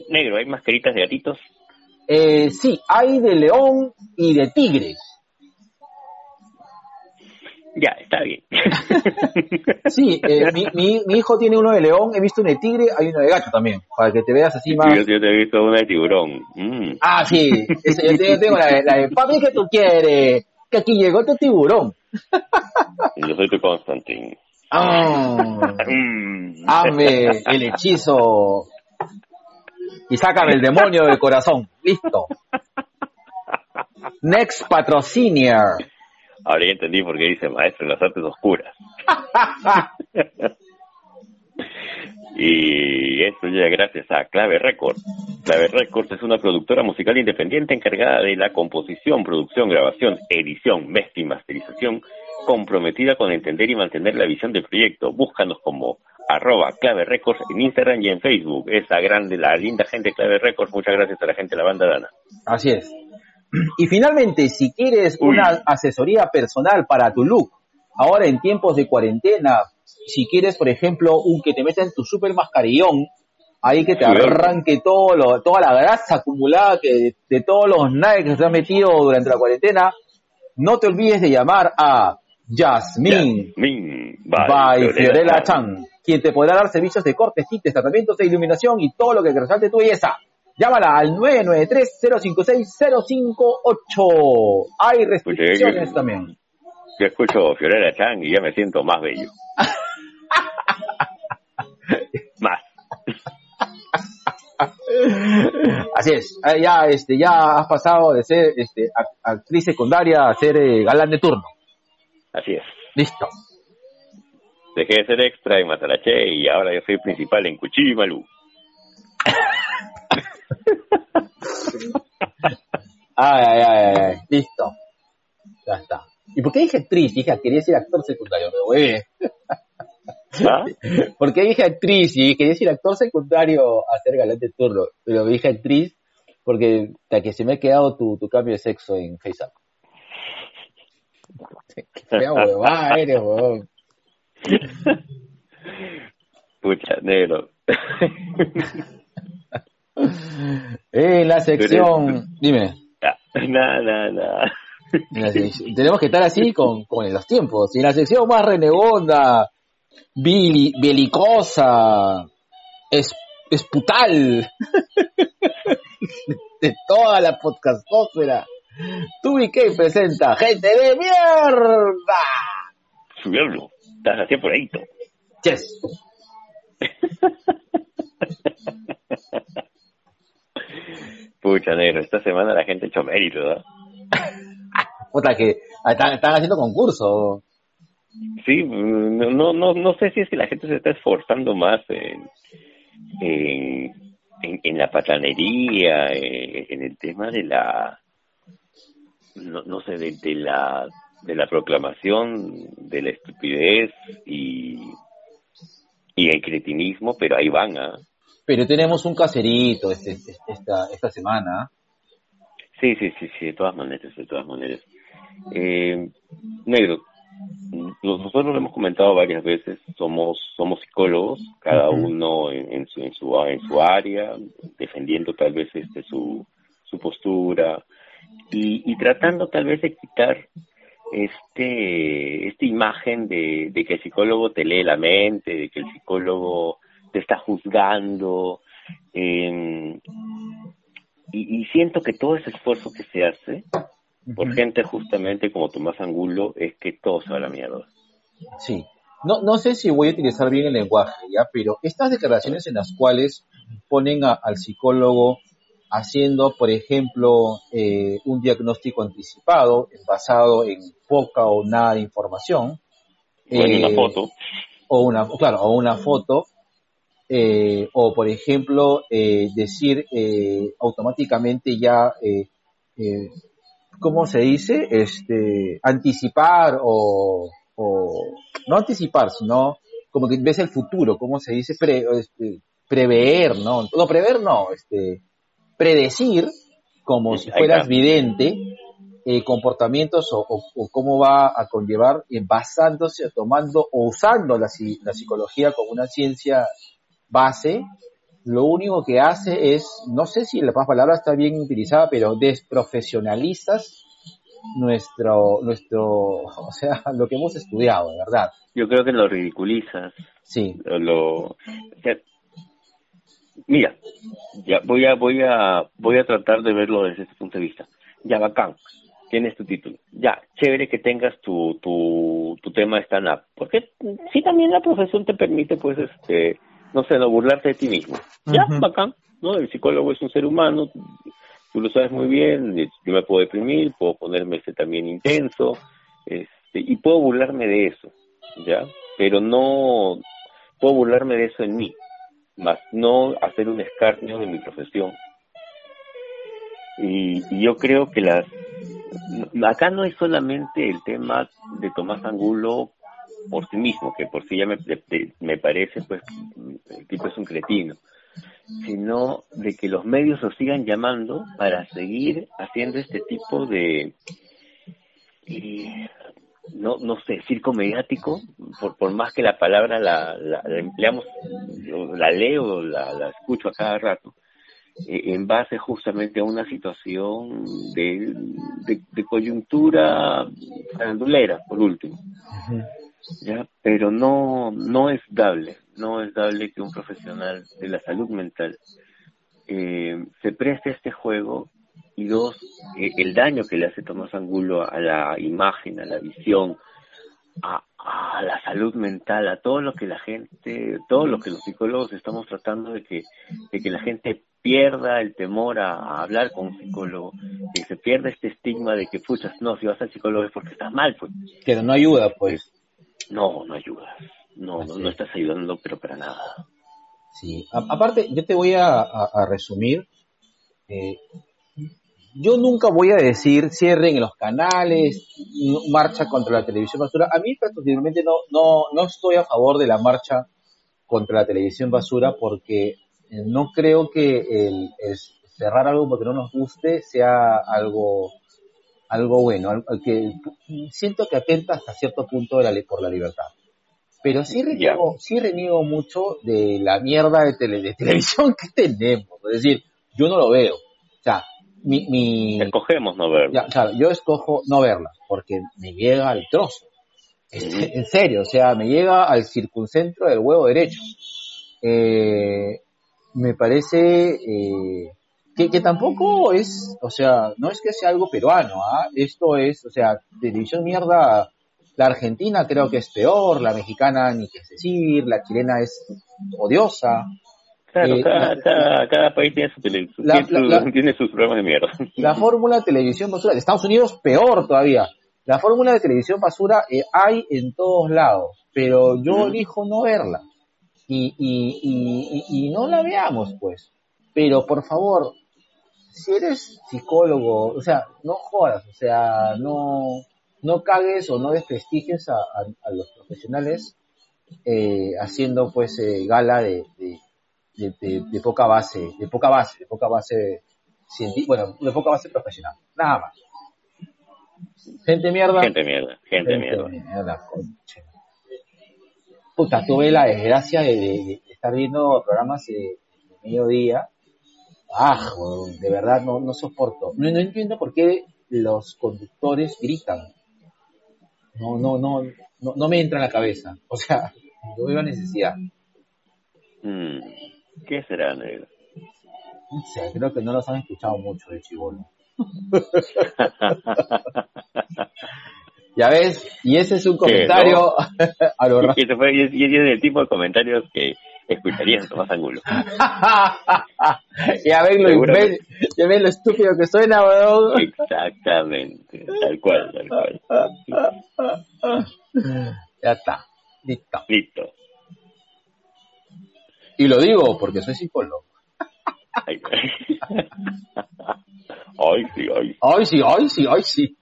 Negro, ¿hay mascaritas de gatitos? Eh, sí, hay de león y de tigre. Ya, está bien. sí, eh, mi, mi, mi, hijo tiene uno de león, he visto uno de tigre, hay uno de gato también, para que te veas así más... Yo, te he visto uno de tiburón. Mm. Ah, sí, yo tengo la, de, papi, que tú quieres? Que aquí llegó tu tiburón. yo soy tu Constantín. Ah, mm. el hechizo. Y sácame el demonio del corazón. Listo. Next patrocinier. Ahora ya entendí por qué dice maestro en las artes oscuras. y esto llega gracias a Clave Records. Clave Records es una productora musical independiente encargada de la composición, producción, grabación, edición, mezcla y masterización, comprometida con entender y mantener la visión del proyecto. Búscanos como arroba Clave Records en Instagram y en Facebook. Esa grande, la linda gente Clave Records. Muchas gracias a la gente de la banda Dana. Así es. Y finalmente, si quieres una asesoría personal para tu look, ahora en tiempos de cuarentena, si quieres, por ejemplo, un que te meta en tu super mascarillón, ahí que te arranque todo lo, toda la grasa acumulada que de, todos los Nike que se has metido durante la cuarentena, no te olvides de llamar a Jasmine, by, Fiorella Chan, quien te podrá dar servicios de cortes, tintes, tratamientos de iluminación y todo lo que resalte tu belleza. Llámala al 993-056-058. Hay restricciones también. Yo escucho Fiorella Chang y ya me siento más bello. más. Así es, ah, ya este ya has pasado de ser este actriz secundaria a ser eh, galán de turno. Así es. Listo. Dejé de ser extra en Matarache y ahora yo soy principal en Cuchillo y Malú. ay, ay, ay, ay, listo. Ya está. ¿Y por qué dije actriz? Dije, quería ser actor secundario, me voy. ¿Ah? ¿Por qué dije actriz? Y quería ser actor secundario a ser galante turno. Pero dije actriz porque hasta que se me ha quedado tu, tu cambio de sexo en FaceApp. Qué fea huevada eres, huevón. Pucha, negro. En la sección, dime. Nada, nada, nada. Tenemos que estar así con, con los tiempos. Y en la sección más renegonda, belicosa, es, esputal de toda la podcastósfera. Tubi presenta Gente de Mierda. Subirlo, estás así por ahí. Yes. Pucha, negro, esta semana la gente ha hecho mérito, ¿verdad? Puta, que están, haciendo concurso. Sí, no, no, no sé si es que la gente se está esforzando más en, en, en, la patanería, en, el tema de la, no, no sé, de, de, la de la proclamación de la estupidez y, y el cretinismo, pero ahí van, ¿ah? pero tenemos un caserito este, este, esta, esta semana. Sí, sí, sí, sí, de todas maneras, de todas maneras. Eh, negro, nosotros lo hemos comentado varias veces, somos somos psicólogos, cada uno en, su, en, su, en su área, defendiendo tal vez este su, su postura y, y tratando tal vez de quitar este esta imagen de, de que el psicólogo te lee la mente, de que el psicólogo te está juzgando. Eh, y, y, siento que todo ese esfuerzo que se hace por gente justamente como Tomás Angulo es que todo se va a la mierda. Sí. No, no sé si voy a utilizar bien el lenguaje, ¿ya? Pero estas declaraciones en las cuales ponen al psicólogo haciendo, por ejemplo, eh, un diagnóstico anticipado basado en poca o nada de información. O una eh, foto. O una, claro, o una foto. Eh, o, por ejemplo, decir automáticamente ya, ¿cómo se dice? Este, anticipar o, o, no anticipar, sino como que ves el futuro, ¿cómo se dice? Este, prever, ¿no? No, prever no, este, predecir, como si fueras vidente, eh, comportamientos o, cómo va a conllevar eh, basándose, tomando o usando la, la psicología como una ciencia base, lo único que hace es, no sé si la palabra está bien utilizada, pero desprofesionalizas nuestro, nuestro, o sea, lo que hemos estudiado, ¿verdad? Yo creo que lo ridiculizas. Sí. Lo, Mira, ya voy a, voy a, voy a tratar de verlo desde este punto de vista. Ya, bacán, tienes tu título. Ya, chévere que tengas tu, tu, tu tema de stand-up. Porque sí también la profesión te permite, pues, este, no sé, no burlarte de ti mismo. Ya, bacán, ¿no? El psicólogo es un ser humano, tú lo sabes muy bien, yo me puedo deprimir, puedo ponerme este también intenso, este, y puedo burlarme de eso, ¿ya? Pero no puedo burlarme de eso en mí más no hacer un escarnio de mi profesión. Y, yo creo que las acá no es solamente el tema de Tomás Angulo por sí mismo, que por sí ya me, me parece, pues, el tipo es un cretino, sino de que los medios lo sigan llamando para seguir haciendo este tipo de, eh, no, no sé, circo mediático, por, por más que la palabra la, la, empleamos, la leo, la, la escucho a cada rato, eh, en base justamente a una situación de, de, coyuntura farandulera, por último. ¿Ya? Pero no, no es dable, no es dable que un profesional de la salud mental eh, se preste a este juego y dos, eh, el daño que le hace Tomás Angulo a la imagen, a la visión, a, la salud mental, a todo lo que la gente, todo lo que los psicólogos estamos tratando de que, de que la gente pierda el temor a, hablar con un psicólogo, que se pierda este estigma de que, puchas, no, si vas al psicólogo es porque estás mal, pues. Pero no ayuda, pues. No, no ayuda. No, no, estás ayudando, pero para nada. Sí, aparte, yo te voy a, a resumir. Eh, yo nunca voy a decir cierren los canales, marcha contra la televisión basura. A mí personalmente no, no, no estoy a favor de la marcha contra la televisión basura porque eh, no creo que el, cerrar algo porque no nos guste sea algo algo bueno, que siento que atenta hasta cierto punto de la, por la libertad. Pero sí reniego, sí reniego mucho de la mierda de, de televisión que tenemos. Es decir, yo no lo veo. O sea, mi, mi... Escogemos no verla. claro, yo escojo no verla, porque me llega al trozo. En serio, o sea, me llega al circuncentro del huevo derecho. Eh, me parece eh, que, que, tampoco es, o sea, no es que sea algo peruano, ¿ah? Esto es, o sea, televisión mierda, la argentina creo que es peor, la mexicana ni que decir, la chilena es odiosa, Claro, eh, cada, cada, país tiene, su tiene, sus programas de mierda. La fórmula de televisión basura, de Estados Unidos peor todavía. La fórmula de televisión basura eh, hay en todos lados, pero yo elijo no verla. Y, y, y, y, no la veamos, pues. Pero por favor, si eres psicólogo, o sea, no jodas, o sea, no, no cagues o no desprestigies a, a, los profesionales eh, haciendo pues eh, gala de, de de, poca base, de poca base, de poca base científica, bueno, de poca base profesional, nada más. Gente mierda. Gente mierda, gente, mierda. Puta, tuve la desgracia de, estar viendo programas de, mediodía. Ah, de verdad no, no soporto. No, no entiendo por qué los conductores gritan. no, no, no, no, no me entra en la cabeza. O sea, no veo necesidad. Mm, ¿Qué será, negro? No sé, creo que no los han escuchado mucho de Chibolo. ya ves, y ese es un comentario a lo y, ese es, el tipo de comentarios que escucharías Tomás Angulo. ya ven lo, ya ven lo estúpido que suena, weón. Exactamente, tal cual, tal cual. Ya está, listo. Listo. Y lo digo porque soy psicólogo. Ay, ay, sí, ay. Ay, sí, ay, sí, ay, sí.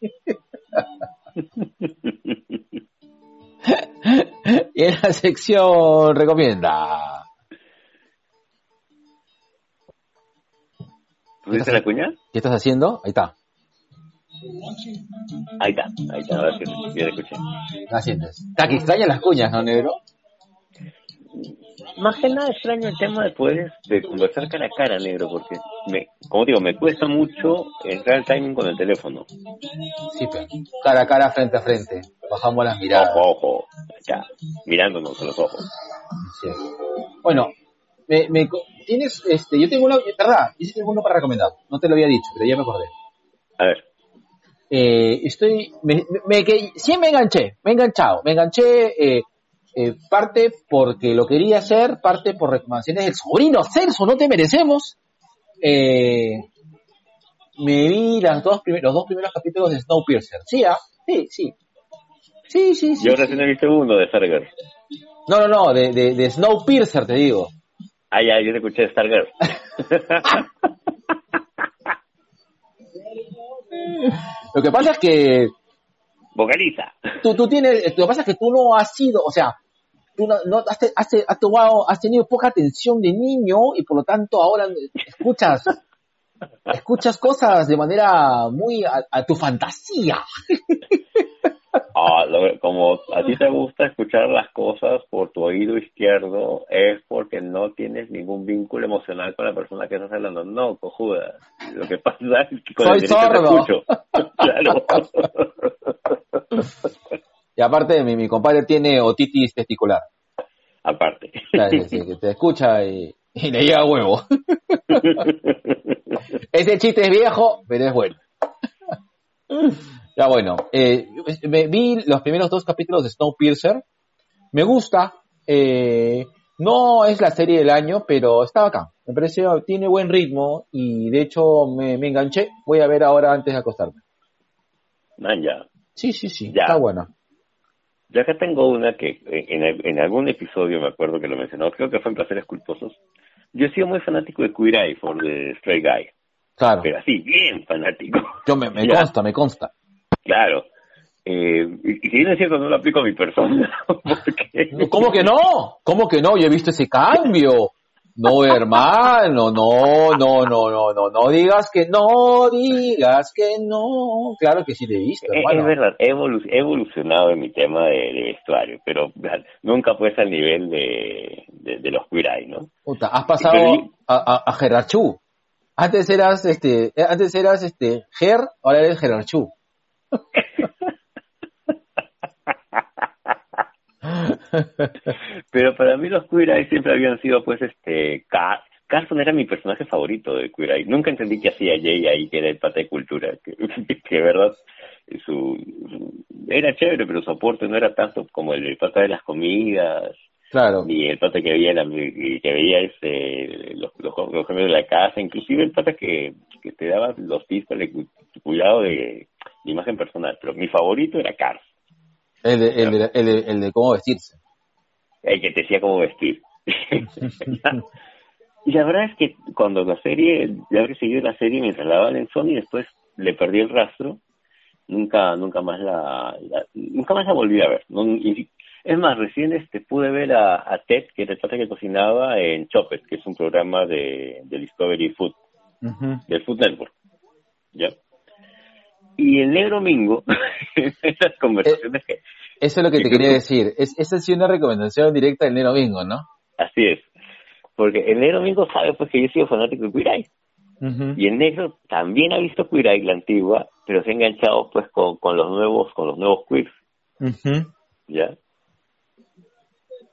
y en la sección recomienda. ¿Tuviste la cuña? ¿Qué estás haciendo? Ahí está. Ahí está, ahí está, ahora sí, ya la escuché. La sientes. Está que extraña las cuñas, ¿no, negro? Más que nada extraño el tema de poder de conversar cara a cara, negro, porque, me, como digo, me cuesta mucho entrar al timing con el teléfono. Sí, pero cara a cara, frente a frente. Bajamos las miradas. Ojo, ojo, ya, mirándonos con los ojos. Sí. Bueno, me, me tienes, este, yo tengo una, verdad, yo sí tengo uno para recomendar. No te lo había dicho, pero ya me acordé. A ver, Eh, estoy, me, me, sí me enganché, me he enganchado, me enganché, eh, eh, parte porque lo quería hacer, parte por recomendaciones del sobrino Celso, no te merecemos. Eh, me vi las dos los dos primeros capítulos de Snowpiercer. Sí, ah, sí, sí. Sí, sí, sí. yo sí. recién he visto uno de Stargirl. No, no, no, de, de, de Snowpiercer te digo. Ah, ya, yo te escuché Stargirl. Lo que pasa es que Vocaliza. tú, tú tienes, lo que pasa es que tú no has sido, o sea, tú no, no has, has, has tomado, has tenido poca atención de niño y por lo tanto ahora escuchas, escuchas cosas de manera muy a, a tu fantasía. Ah, lo- como a ti te gusta escuchar las cosas por tu oído izquierdo, es porque no tienes ningún vínculo emocional con la persona que estás hablando. No, cojuda. Lo que pasa es que con Soy el derecho te sordo. escucho. claro. Y aparte mi, mi compadre tiene otitis testicular. Aparte. O sea, que, que te escucha y, y le llega huevo. Ese chiste es viejo, pero es bueno. ya bueno, eh, me vi los primeros dos capítulos de Snowpiercer. Me gusta. eh, no es la serie del año, pero está acá. Me parece, tiene buen ritmo y de hecho me, me enganché. Voy a ver ahora antes de acostarme. Man, ya. Sí, sí, sí, Ya. está buena. Yo acá tengo una que eh, en, en algún episodio me acuerdo que lo mencionó, creo que fue en Placeres Culposos. Yo he sido muy fanático de Queer Eye for the Stray Guy, Claro, pero así, bien fanático. yo me, consta, me consta. Claro. Eh, y, y si bien es cierto, no lo aplico a mi persona. Porque... ¿Cómo que no? ¿Cómo que no? Yo he visto ese cambio. No, hermano, no, no, no, no, no, no digas que no, digas que no. Claro que sí te he visto, hermano. Es verdad, he, evolu- he evolucionado en mi tema de, de vestuario, pero nunca pues al nivel de, de, de los Queer ¿no? Puta, has pasado Pero- a, a. Antes eras, este, eh, antes eras, este, Ger, ahora eres Gerarchú. Pero para mí los Queer Eye siempre habían sido pues este... Car Carson era mi personaje favorito de Queer Eye. Nunca entendí que hacía Jay ahí, que era el pata de cultura. Que, que verdad su, su- era chévere, pero su aporte no era tanto como el del pata de las comidas, Claro. ni el pata que veía la, que veía este los, los, de la casa, inclusive el pata que, que te daba los tips para el cu- cuidado de, de imagen personal. Pero mi favorito era Cars, El de, el de, el de, el de cómo vestirse. el que te decía cómo vestir. y la verdad es que cuando la serie, ya habré seguido la serie mientras la daban en Sony, después le perdí el rastro, nunca nunca más la, la- nunca más la volví a ver. No, y- es más, recién este pude ver a, a Ted, que era el pata que cocinaba en Chopped, que es un programa de, de Discovery Food, Ujú. del Food Network. ¿Ya? Y el negro Mingo, esas conversaciones que Eso es lo que te quería decir. Es, esa ha sido una recomendación directa del Nero Bingo, ¿no? Así es. Porque el negro Mingo sabe pues que yo he sido fanático de Eye. Ujú. Y el negro también ha visto Eye, la antigua, pero se ha enganchado pues con, con los nuevos, con los nuevos queers. ¿Ya?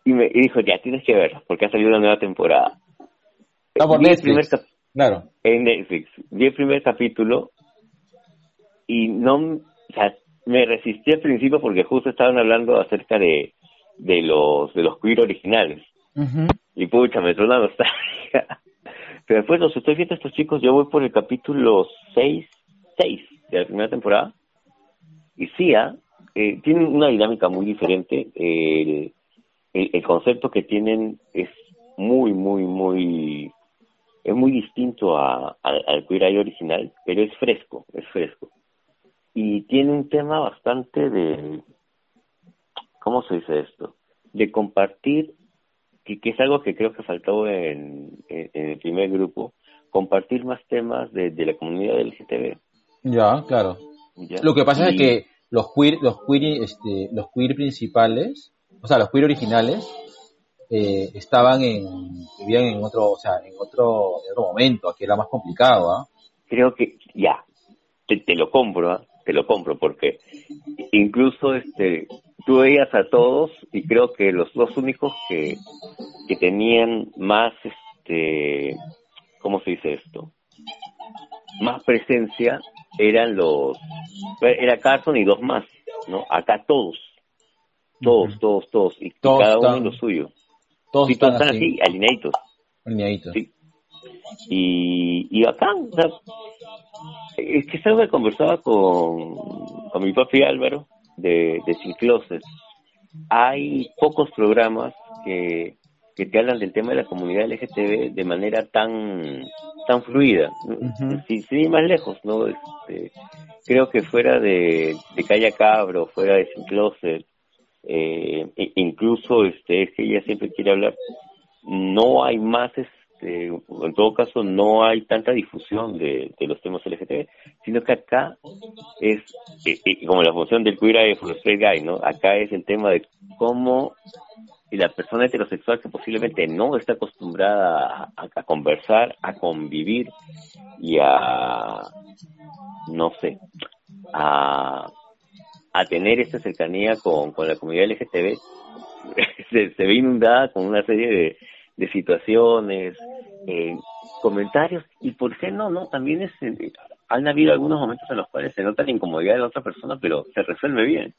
Y me y dijo, ya, tienes que verla, porque ha salido una nueva temporada. Está por Netflix. primer Claro. en Netflix. Vi el primer capítulo y no, o sea, me resistí al principio porque justo estaban hablando acerca de, de los de los queer originales. Y pucha, me entró una nostalgia. Pero después los estoy viendo a estos chicos, yo voy por el capítulo 6, 6 de la primera temporada. Y sí, ¿ah? eh, tienen una dinámica muy diferente. El, el, el concepto que tienen es muy, muy, muy... Es muy distinto a, al- al Queer Eye original, pero es fresco, es fresco. Y tiene un tema bastante de... ¿Cómo se dice esto? De compartir que, que es algo que creo que faltó en, en, en el primer grupo, compartir más temas de, de la comunidad LGTB. Ya, claro. ¿ya? Lo que pasa es que los queer, los queer, este, los queer principales, o sea, los queer originales, eh, estaban en, vivían en otro, o sea, en otro, en otro momento, aquí era más complicado, ¿ah? creo que ya te, te lo compro ¿ah? Te lo compro porque incluso este tú veías a todos y creo que los dos únicos que que tenían más este cómo se dice esto más presencia eran los era Carson y dos más no acá todos todos todos todos y, Todos cada uno en lo suyo. Todos sí, todos están así, así alineaditos. Alineaditos. Sí. Y, y acá, o sea, es que es algo que conversaba con, con mi papi Álvaro de, de Sin Closet. Hay pocos programas que, que te hablan del tema de la comunidad LGTB de manera tan tan fluida. Si sin ir más lejos, ¿no? Este, creo que fuera de, de Calla Cabro, fuera de Sin Closet, eh, e- incluso este, es que ella siempre quiere hablar no hay más, este, en todo caso, no hay tanta difusión de, de los temas LGTB, sino que acá es, eh, eh, como la función del queer the straight guy, ¿no? Acá es el tema de cómo la persona heterosexual que posiblemente no está acostumbrada a, a conversar, a convivir y a, no sé, a, a tener esta cercanía con, con la comunidad LGTB, se, se ve inundada con una serie de, de situaciones, eh, comentarios, y por qué no, no, también es, eh, han habido algunos momentos en los cuales se nota la incomodidad de la otra persona, pero se resuelve bien.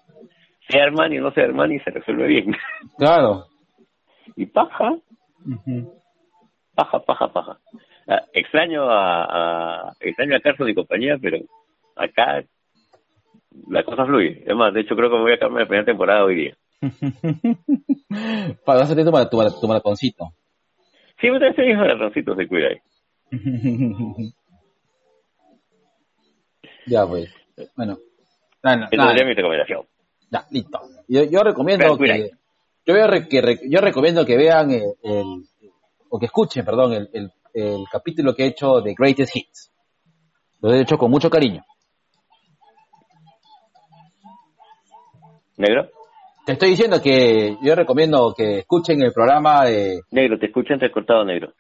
Sea Armani o no sea Armani, se resuelve bien. Claro. y paja, paja, paja, paja. Ah, extraño a, a extraño a Carson y compañía, pero acá la cosa fluye. Es más, de hecho creo que me voy a acabar la primera temporada hoy día. Para hacerte tu, tu, tu maratoncito. Sí, me trae hijos de ratoncitos de cuida ahí. ya, pues. Bueno. Esa nada, sería mi recomendación. ya, listo. Yo, yo recomiendo que, yo, re- que re- yo recomiendo que vean el, el- o que escuchen, perdón, el, el, el capítulo que he hecho de Greatest Hits. Lo he hecho con mucho cariño. ¿Negro? Te estoy diciendo que yo recomiendo que escuchen el programa de... Negro, te escucho entrecortado, negro.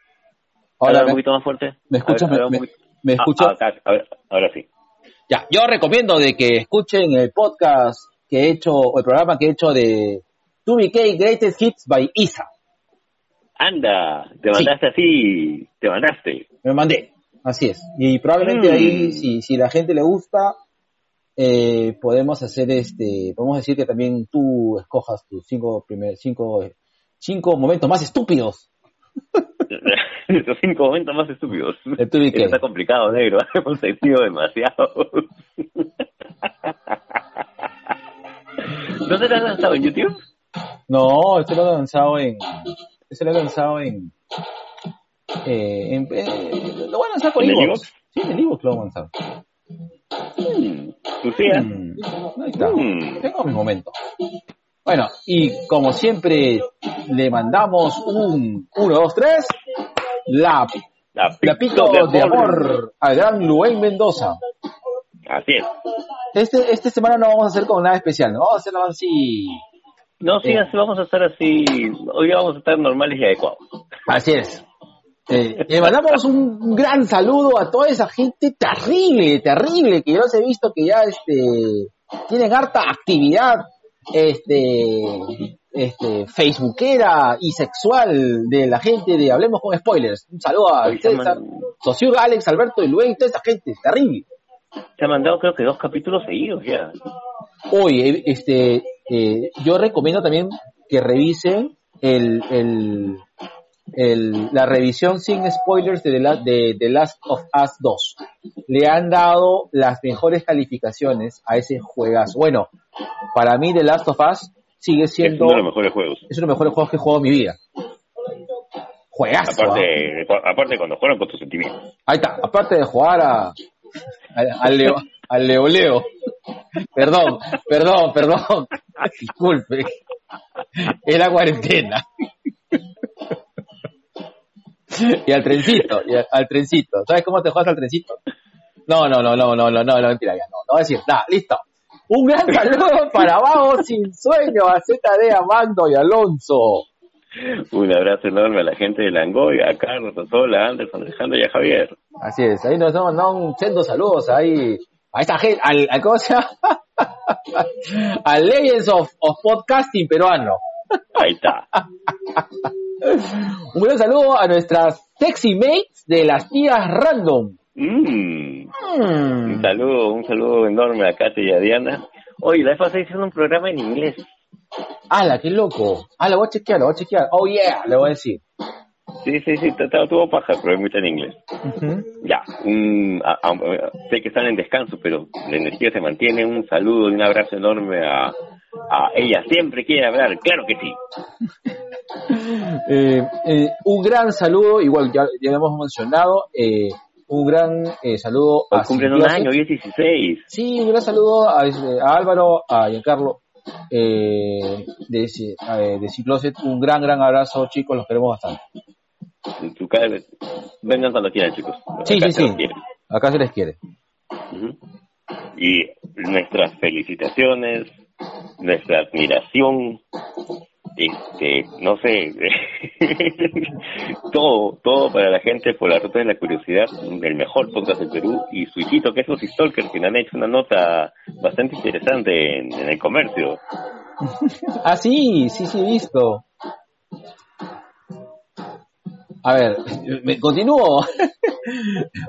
Hola, Habla un poquito más fuerte. ¿me escuchas? Ver, ¿Me- me- me Ah, escuchas? ah, acá, a ver, ahora sí. Ya, yo recomiendo de que escuchen el podcast que he hecho, o el programa que he hecho de 2BK Greatest Hits by Isa. Anda, te Sí. mandaste así, te mandaste. Me mandé, así es. Y probablemente Mm. ahí, si, si la gente le gusta, eh, podemos hacer este, podemos decir que también tú escojas tus cinco primer, cinco, cinco momentos más estúpidos Los cinco momentos más estúpidos. de 2BK. Eso está complicado, negro. Hemos sentido demasiado. ¿Dónde te has lanzado? ¿En YouTube? No, esto lo he lanzado en, esto lo he lanzado en, eh, en, eh, lo voy a lanzar por ¿En el iVoox. Sí, en el iVoox lo voy a lanzar. Mm, Lucía. Mm, ahí está. Mm. Tengo mi momento. Bueno, y como siempre, le mandamos un 1, 2, 3, la, La la pito de amor al gran Luen Mendoza. Así es. Este, esta semana no vamos a hacer con nada especial, ¿no? Vamos a hacerlo así. No, sí, Eh. así vamos a estar así. Hoy vamos a estar normales y adecuados. Así es. Eh, le mandamos un gran saludo a toda esa gente terrible, terrible, que yo los he visto que ya este, tienen harta actividad este, este, facebookera y sexual de la gente de Hablemos con Spoilers. Un saludo a Oye, César, Socio, Alex, Alberto y Luis, toda esta gente, terrible. Se ha mandado creo que dos capítulos seguidos ya. Hoy, este, eh, yo recomiendo también que revisen el, el, el- la revisión sin spoilers de La- de The Last of Us 2. Le han dado las mejores calificaciones a ese juegazo. Bueno, para mí The Last of Us sigue Es siendo uno de los mejores juegos. es uno de los mejores juegos que he jugado en mi vida. Juegazo. ¿ah? Aparte, aparte cuando juegan con tus sentimientos. Ahí está, aparte de jugar a, al, Leo, al Leo Leo. Perdón, perdón, perdón. Disculpe. Era cuarentena. Y al trencito, y al, al trencito. ¿Sabes cómo te juegas al trencito? No, no, no, no, no, no, no, no, mentira, ya, no, no voy a decir, nada, listo. Un gran saludo para Vagos Sin Sueño, a ZD, a Magno y Alonso. Un abrazo enorme a la gente de Langoy, a Carlos, a Sola, a Anderson, Alejandro y a Javier. Así es, ahí nos han mandado un sendo saludos ahí a esta gente, al, al ¿cómo se llama? al Legends of, of Podcasting peruano. Ahí está. Un gran saludo a nuestras sexy mates de las tías random. Mm. Un Mm. saludo, un saludo enorme a Katy y a Diana. Oye, la vez pasada hicieron un programa en inglés. ¡Hala, qué loco! ¡Ah, lo voy a chequear, lo voy a chequear! ¡Oh, yeah! Le voy a decir. Sí, sí, sí, tuvo paja, pero es mucho en inglés. Ya, un, sé que están en descanso, pero la energía se mantiene. Un saludo y un abrazo enorme a, a ella. Siempre quiere hablar, claro que sí. Eh, eh, un gran saludo, igual ya, ya lo hemos mencionado, eh, un gran eh, saludo Hoy a cumplen un año, hoy es 16. Sí, un gran saludo a, a Álvaro, a Giancarlo eh, de, de Cicloset. Un gran, gran abrazo, chicos, los queremos bastante. Vengan cuando quieran, chicos. Sí, Acá sí, se sí. Acá se les quiere. Y nuestras felicitaciones, nuestra admiración, este, no sé, todo, todo para la gente por la ruta de la curiosidad, el mejor podcast del Perú y su hijito que es los Stalkers, que han hecho una nota bastante interesante en, en el comercio. Ah, sí, sí, sí, listo. A ver, me continúo.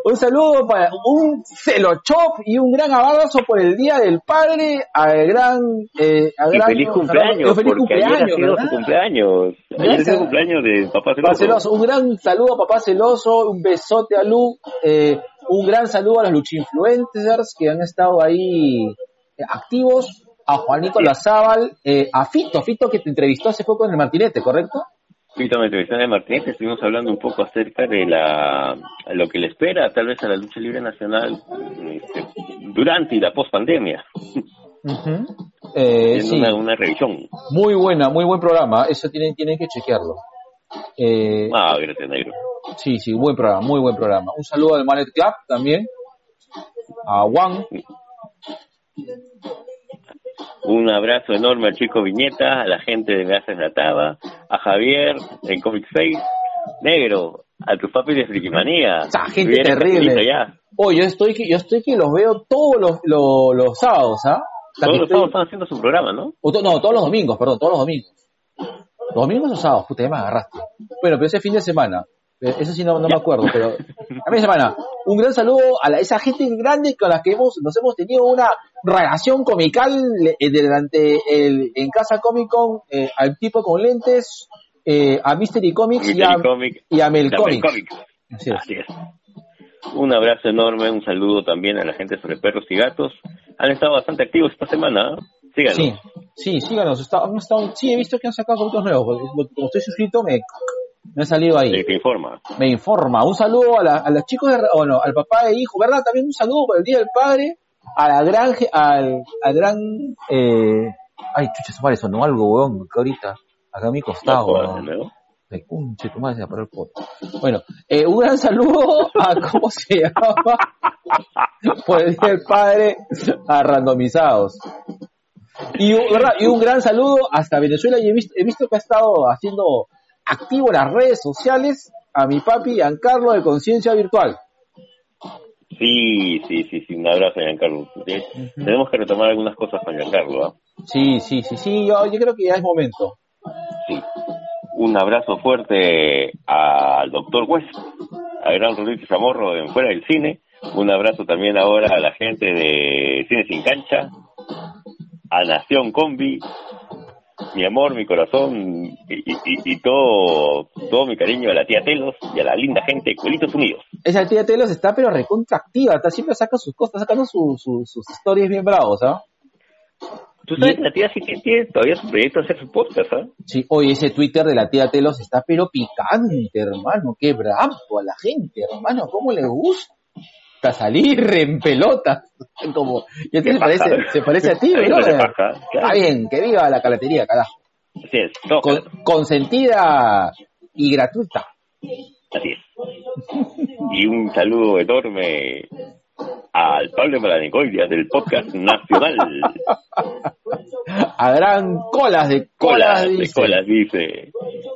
un saludo para un celochop y un gran abrazo por el Día del Padre al gran... Eh, Y gran feliz cumpleaños, feliz porque ayer ha cumpleaños, sido ¿verdad? su cumpleaños. Ayer el de papá Papá Celoso. Celoso, un gran saludo a Papá Celoso, un besote a Lu, eh, un gran saludo a los luchinfluencers que han estado ahí eh, activos, a Juanito Lazábal, eh, a Fito, Fito que te entrevistó hace poco en el Martinete, ¿correcto? Ahorita me entrevisté de Martínez, estuvimos hablando un poco acerca de la lo que le espera tal vez a la lucha libre nacional este, durante y la post pandemia, Eh, haciendo sí, una, una revisión. muy buena, muy buen programa, eso tienen, tienen que chequearlo. Eh, Ah, gracias, negro. sí, sí, buen programa, muy buen programa. Un saludo al Manet Club también, a Juan, Un abrazo enorme al chico Viñeta, a la gente de Me Haces la Taba, a Javier en Comic Face, negro, a tus papis de Frikimanía. Esa gente Viene terrible. Castellito Ya. oh, yo estoy que, yo estoy que los veo todos los, los, los sábados, ¿ah? Todos los estoy- sábados están haciendo su programa, ¿no? O to- no, todos los domingos, perdón, todos los domingos. ¿Los domingos o sábados? Puta, ya me agarraste. Bueno, pero ese fin de semana. Eh, Eso sí no, no me acuerdo, pero... A mi semana. Un gran saludo a la- esa gente grande con la que hemos, nos hemos tenido una relación comical eh, durante el, en Casa Comic Con, eh, al tipo con lentes, eh, a Mystery Comics y a, Comic, y a Mel Comics. Comics. Así es. Así es. Un abrazo enorme, un saludo también a la gente sobre perros y gatos. Han estado bastante activos esta semana. ¿eh? Síganos. Sí, sí, síganos. Está, estado- sí, he visto que han sacado productos nuevos. Como estoy suscrito, me, me ha salido ahí. El que informa. me informa. Un saludo a, la- a los chicos, de, o no, al papá e hijo, ¿verdad? También un saludo por el Día del Padre, a la gran, al, al gran, eh, ay, chucha, su madre, sonó algo, weón, que ahorita, acá a mi No costado, de. Ay, conche, tu madre se el poto. Bueno, eh, un gran saludo a, ¿cómo se llama? por el Día del Padre, a randomizados. Y, ¿verdad? y un gran saludo hasta Venezuela. Y he visto, he visto que ha estado haciendo activo las redes sociales a mi papi Giancarlo de Conciencia Virtual. Sí, sí, sí, sí. Un abrazo, Giancarlo. Sí, Tenemos que retomar algunas cosas con Giancarlo. ¿ah? Sí, sí, sí, sí, yo, yo creo que ya es momento. Sí. Un abrazo fuerte al doctor West, a Gran Rodríguez Zamorro en Fuera del Cine. Un abrazo también ahora a la gente de Cine Sin Cancha, a Nación Combi, mi amor, mi corazón y, y, y, todo, todo mi cariño a la tía Telos y a la linda gente de Cuelitos Unidos. Esa tía Telos está pero recontractiva, está siempre saca sus cosas, sacando su, su, sus historias bien bravos, ¿ah? Tú sabes que la tía sí tiene todavía su proyecto de hacer su podcast, ¿ah? Sí, oye, ese Twitter de la tía Telos está pero picante, hermano, qué bravo a la gente, hermano, ¿cómo le gusta? Salir en pelota. Como y se parece se parece a ti ¿no? está bien que viva la calatería carajo. Así es consentida y gratuita. Así es. Y un saludo enorme al Pablo Malanicoidia del podcast nacional. A gran colas de colas, colas de colas dice.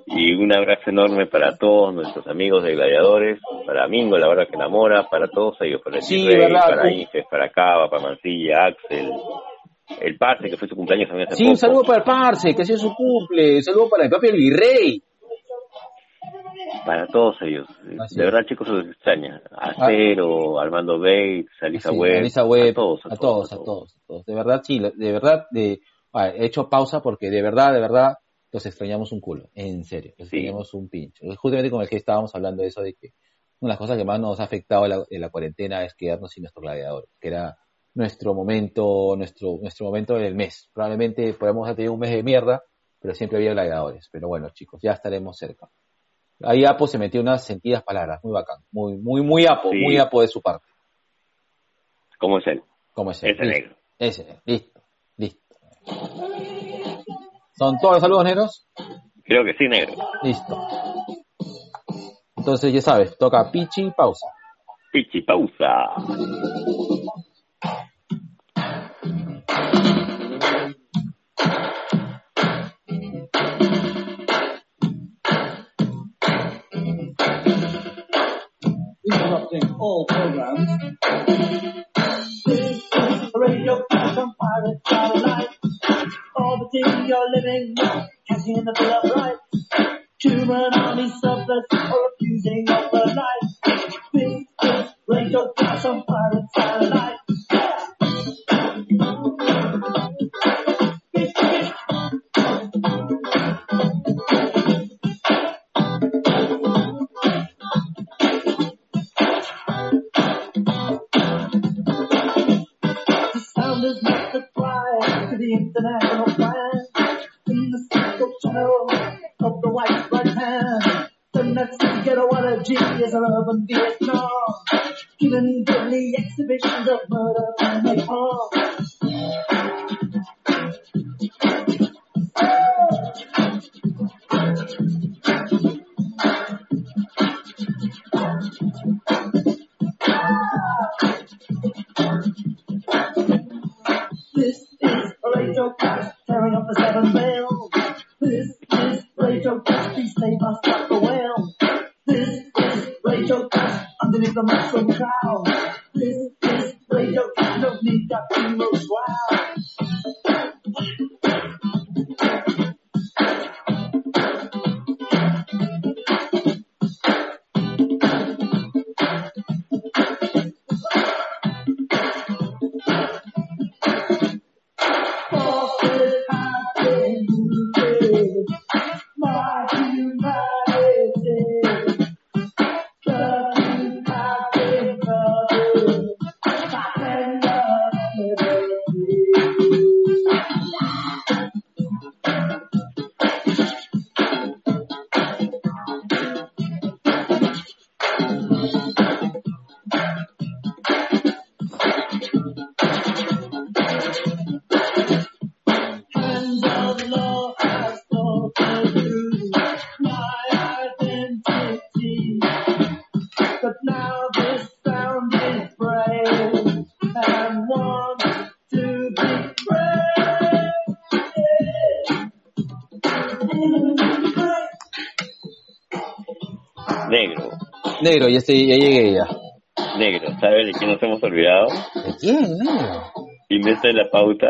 Y un abrazo enorme para todos nuestros amigos de Gladiadores, para Mingo, la verdad que enamora, para todos ellos, para el sí, para Inges, para Cava, para Mancilla, Axel, el Parse, que fue su cumpleaños también hace Sí, un saludo para el Parse, que ha sido su cumple, un saludo para el propio Virrey. Para todos ellos. de verdad, chicos, se los extraña. Acero, ah. Armando Bates, Alisa sí, Webb. Alisa Webb. A todos a, todos, a todos, a todos. De verdad, sí, de verdad, de, he hecho pausa porque de verdad, de verdad, los extrañamos un culo, en serio, los extrañamos un pincho. Justamente con el que estábamos hablando de eso, de que una de las cosas que más nos ha afectado en la, cuarentena es quedarnos sin nuestro gladiador, que era nuestro momento, nuestro, nuestro momento del mes. Probablemente podemos haber tenido un mes de mierda, pero siempre había gladiadores. Pero bueno, chicos, ya estaremos cerca. Ahí Apo se metió unas sentidas palabras, muy bacán, muy, muy, muy Apo, muy Apo de su parte. ¿Cómo es él? ¿Cómo es él? Ese negro. Ese, listo, listo. ¿Son todos los saludos negros? Creo que sí, negro. Listo. Entonces, ya sabes, toca pichi pausa. Pichi pausa. whole program. wonders must apply to the international plan. In the central shadow of the white right hand, the Nazi ghettoology is love in Vietnam, Given deadly exhibitions of murder and napalm. Negro, ya, estoy, ya llegué ya. Negro, ¿sabes de quién nos hemos olvidado? ¿De quién, negro? Y me está en la pauta.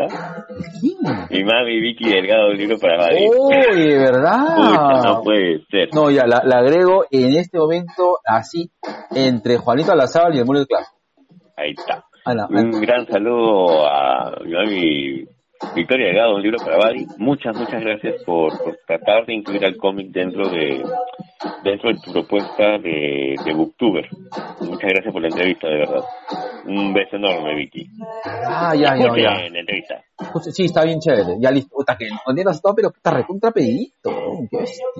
¿Quién? Mi mami Vicky Delgado, un libro para Mari. ¡Uy, de verdad! Pucha, no puede ser. No, ya, la, la agrego en este momento así, entre Juanito Alazábal y el Muro de Claro. Ahí está. Un gran saludo a mi mami Victoria Delgado, un libro para Bari. Muchas, muchas gracias por, por tratar de incluir al cómic dentro de dentro de tu propuesta de, de Booktuber. Muchas gracias por la entrevista, de verdad. Un beso enorme, Vicky. ah, ya, ya, ya. la entrevista. Sí, está bien chévere. Ya listo. Puta, que no todo, pero está recontra. Qué bestia.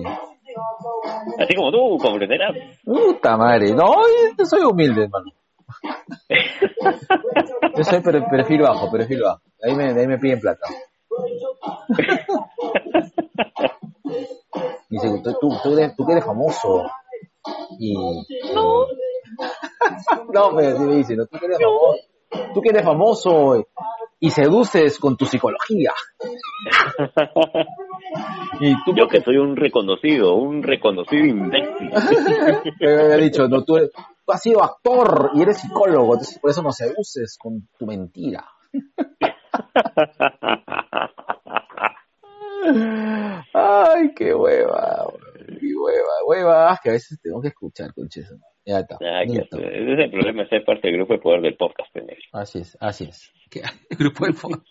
Así como tú, comprenderás. Puta madre. No, yo soy humilde, hermano. Yo soy per- perfil bajo, perfil bajo. Ahí me, ahí me piden plata. Dice, tú, tú, tú, eres, tú que eres famoso. Y... No. no, pero sí me dice, no, tú que eres famoso. Tú que eres famoso y seduces con tu psicología. y tú Yo que soy un reconocido, un reconocido imbécil. me había dicho, no, tú, eres- tú has sido actor y eres psicólogo, entonces por eso no seduces con tu mentira. Ay, qué hueva, qué hueva, hueva, ah, que a veces tengo que escuchar, conches. Ya está. Ah, que listo. ese es el problema de ser parte del grupo de poder del podcast, pendejo. Así es, así es. ¿Qué? El grupo del podcast.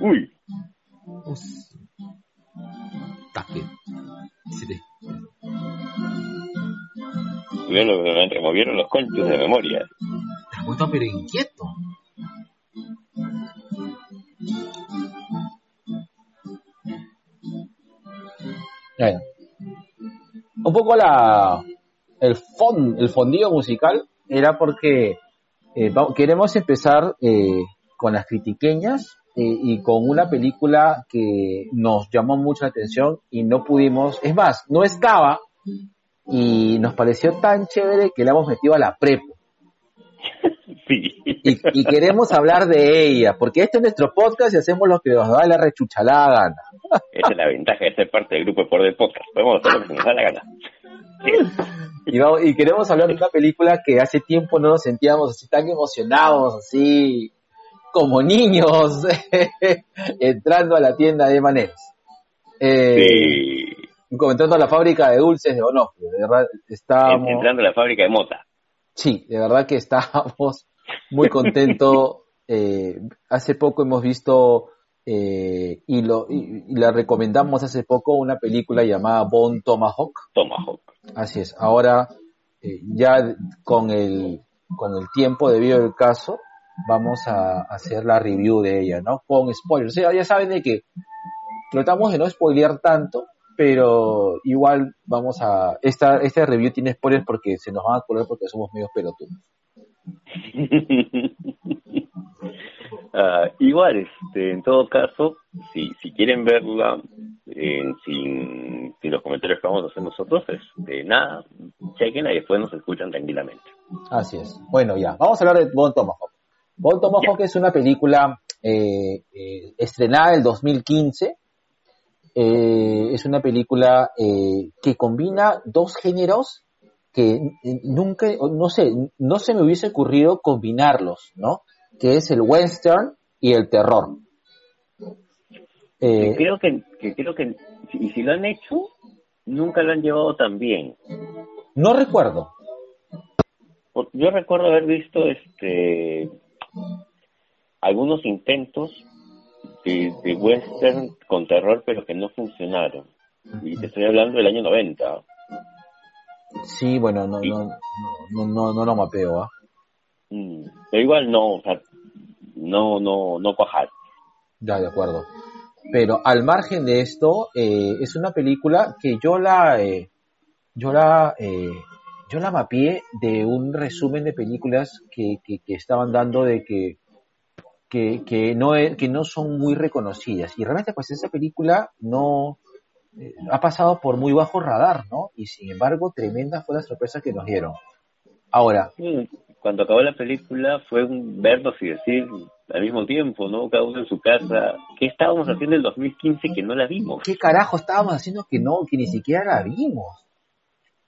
Uy, Tape. Sí, sí. tuvieron- me removieron los conchos de memoria. Está puesto pero inquieto. Bueno. Un poco la el fond, el fondillo musical era porque eh, queremos empezar eh, con las critiqueñas eh, y con una película que nos llamó mucho la atención y no pudimos, es más, no estaba y nos pareció tan chévere que la hemos metido a la prepo Sí. y, y queremos hablar de ella, porque este es nuestro podcast y hacemos lo que nos da la rechuchalada gana. Esa es la ventaja de ser parte del grupo de poder del podcast. Podemos hacer lo que nos da la gana. Y, vamos- y queremos hablar de una película que hace tiempo no nos sentíamos así tan emocionados, así como niños, entrando a la tienda de Maneras. Eh, Sí. Comentando a la fábrica de dulces de Onofre, de verdad, estábamos... Entrando a la fábrica de mota. Sí, de verdad que estábamos muy contentos. Eh, hace poco hemos visto eh, y, lo, y, y la recomendamos hace poco una película llamada Bone Tomahawk. Tomahawk. Así es. Ahora eh, ya con el con el tiempo debido al caso vamos a hacer la review de ella, ¿no? Con spoilers. O sea, ya saben de que tratamos de no spoilear tanto, pero igual vamos a esta este review tiene spoilers porque se nos van a acordar porque somos medios pelotudos. Ah, igual, este, en todo caso, si, si quieren verla eh, sin, sin los comentarios que vamos a hacer nosotros, este, nada, chequenla y después nos escuchan tranquilamente. Así es. Bueno, ya, vamos a hablar de Bon Tomahawk. Bon Tomahawk es una película eh, eh, estrenada en el 2015. Eh, es una película eh, que combina dos géneros que eh, nunca, no sé, no se me hubiese ocurrido combinarlos, ¿no? Que es el western y el terror. Que Eh, creo que, que creo que, y si lo han hecho, nunca lo han llevado tan bien. no recuerdo. Yo recuerdo haber visto este algunos intentos de, de western con terror, pero que no funcionaron. Y te estoy hablando del año 90. Sí, bueno, no, no, no, no, no lo mapeo, ¿ah? Mm, Pero igual no, o sea, no, no, no cuajar. Ya, de acuerdo. Pero al margen de esto, eh, es una película que yo la, eh, yo la, eh, yo la mapeé de un resumen de películas que, que, que estaban dando de que, que, que no, que no son muy reconocidas. Y realmente, pues esa película no eh, ha pasado por muy bajo radar, ¿no? Y sin embargo, tremenda fue la sorpresa que nos dieron. Ahora, Cuando acabó la película fue un vernos y decir al mismo tiempo, ¿no? Cada uno en su casa, ¿qué estábamos haciendo en el 2015 que no la vimos? ¿qué carajo estábamos haciendo que no, que ni siquiera la vimos?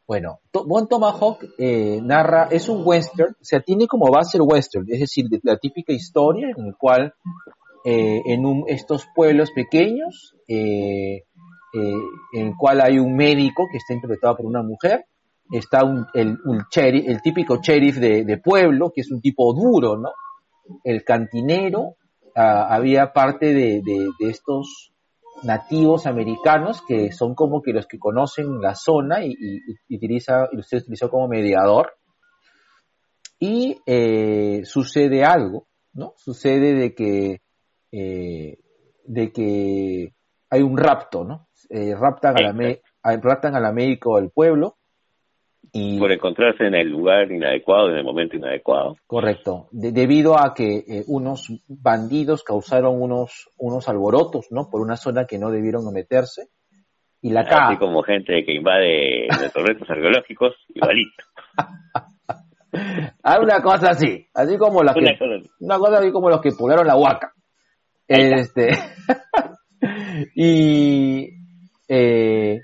Bueno, Bon Tomahawk eh, narra, es un western, o sea, tiene como base el western, es decir, de- la típica historia en la cual eh, en un- estos pueblos pequeños, eh, en el cual hay un médico que está interpretado por una mujer, está un, el, típico sheriff de, pueblo, que es un tipo duro, ¿no? El cantinero, ah, había parte de- de estos nativos americanos que son como que los que conocen la zona y, y- y utiliza, y usted utilizó como mediador. Y eh, sucede algo, ¿no? Sucede de que, eh, de que hay un rapto, ¿no? Eh, raptan, a la raptan al médico del pueblo y Por encontrarse en el lugar inadecuado, en el momento inadecuado. Correcto, De- debido a que eh, unos bandidos causaron unos, unos alborotos, ¿no? Por una zona que no debieron meterse. Y la Así K, como gente que invade nuestros restos arqueológicos, igualito. hay una cosa así, así como la que, Una cosa así. una cosa así como los que poblaron la huaca. Este, y eh,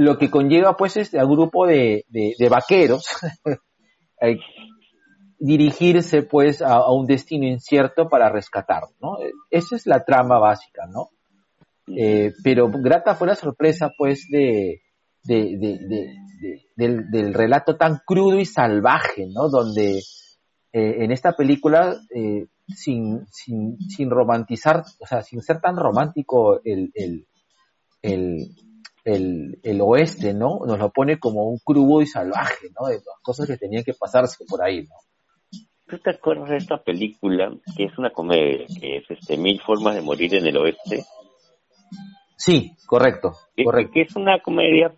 lo que conlleva pues este al grupo de, vaqueros eh, dirigirse pues a, un destino incierto para rescatar, ¿no? Esa es la trama básica, ¿no? Eh, pero grata fue la sorpresa pues de, de, de- de- de- del, relato tan crudo y salvaje, ¿no? Donde eh, en esta película, eh, sin, sin, sin romantizar, o sea, sin ser tan romántico el, el, el oeste, ¿no? Nos lo pone como un crudo y salvaje, ¿no? De las cosas que tenían que pasarse por ahí, ¿no? ¿Tú te acuerdas de esta película que es una comedia, que es este Mil formas de morir en el oeste? Sí, correcto, Que, correcto. que es una comedia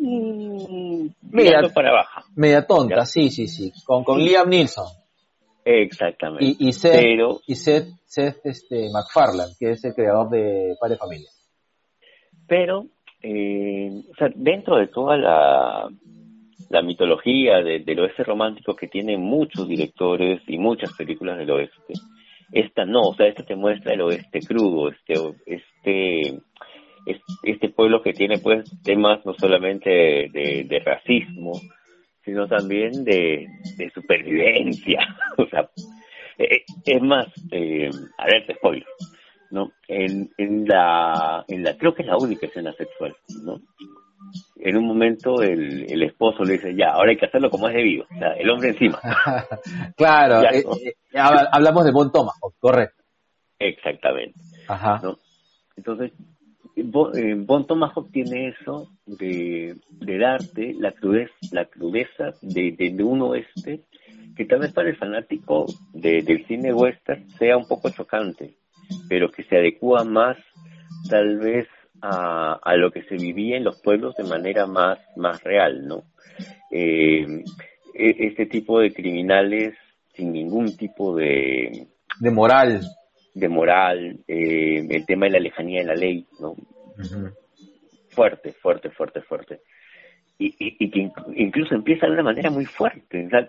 mm, tirando para baja. Media tonta, Ya. sí, sí, sí, con, con Liam Neeson Exactamente. y, y Seth, Pero, y Seth, Seth este, MacFarlane, que es el creador de Padre Familia. Pero eh, o sea, dentro de toda la, la mitología de- del oeste romántico que tienen muchos directores y muchas películas del oeste, esta no, o sea, esta te muestra el oeste crudo, este, este, es- este pueblo que tiene pues temas no solamente de, racismo, sino también de, supervivencia. o sea, eh, es más, eh, a ver, te spoiler, ¿no? En, en la, en la, creo que es la única escena sexual, ¿no? En un momento el, el esposo le dice, ya, ahora hay que hacerlo como es debido, o sea, el hombre encima. claro, Ya, eh, ¿no? eh, hab- hablamos de Bon Tomahawk, correcto. Exactamente. Ajá. ¿no? Entonces, Bon, eh, Bon tiene eso de, de darte la crudeza, la crudeza de, de, de un oeste que tal vez para el fanático de- del cine western sea un poco chocante, pero que se adecua más tal vez a, a lo que se vivía en los pueblos de manera más, más real, ¿no? Eh, e- este tipo de criminales sin ningún tipo de, De moral. de moral, eh, el tema de la lejanía de la ley, ¿no? Fuerte, fuerte, fuerte, fuerte. Y, y, y que inc- incluso empieza de una manera muy fuerte. sea,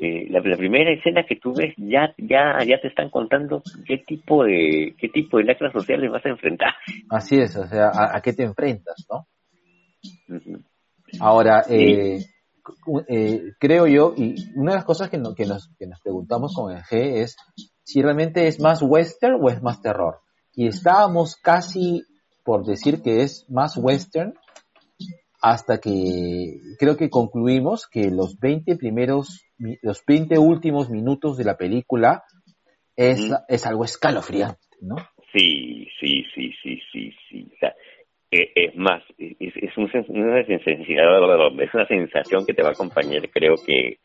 eh, la, la primera escena que tú ves ya, ya, ya te están contando qué tipo de, qué tipo de lacras sociales vas a enfrentar. Así es, o sea, ¿a, a qué te enfrentas, no? Ahora, eh, eh, creo yo, y una de las cosas que, no- que, nos, que nos preguntamos con el G es si realmente es más western o es más terror. Y estábamos casi por decir que es más western hasta que creo que concluimos que los 20 primeros, los 20 últimos minutos de la película es, es algo escalofriante, ¿no? Sí, sí, sí, sí, sí, sí. O sea, eh, es más, es, es un una sensación, es una sensación que te va a acompañar, creo que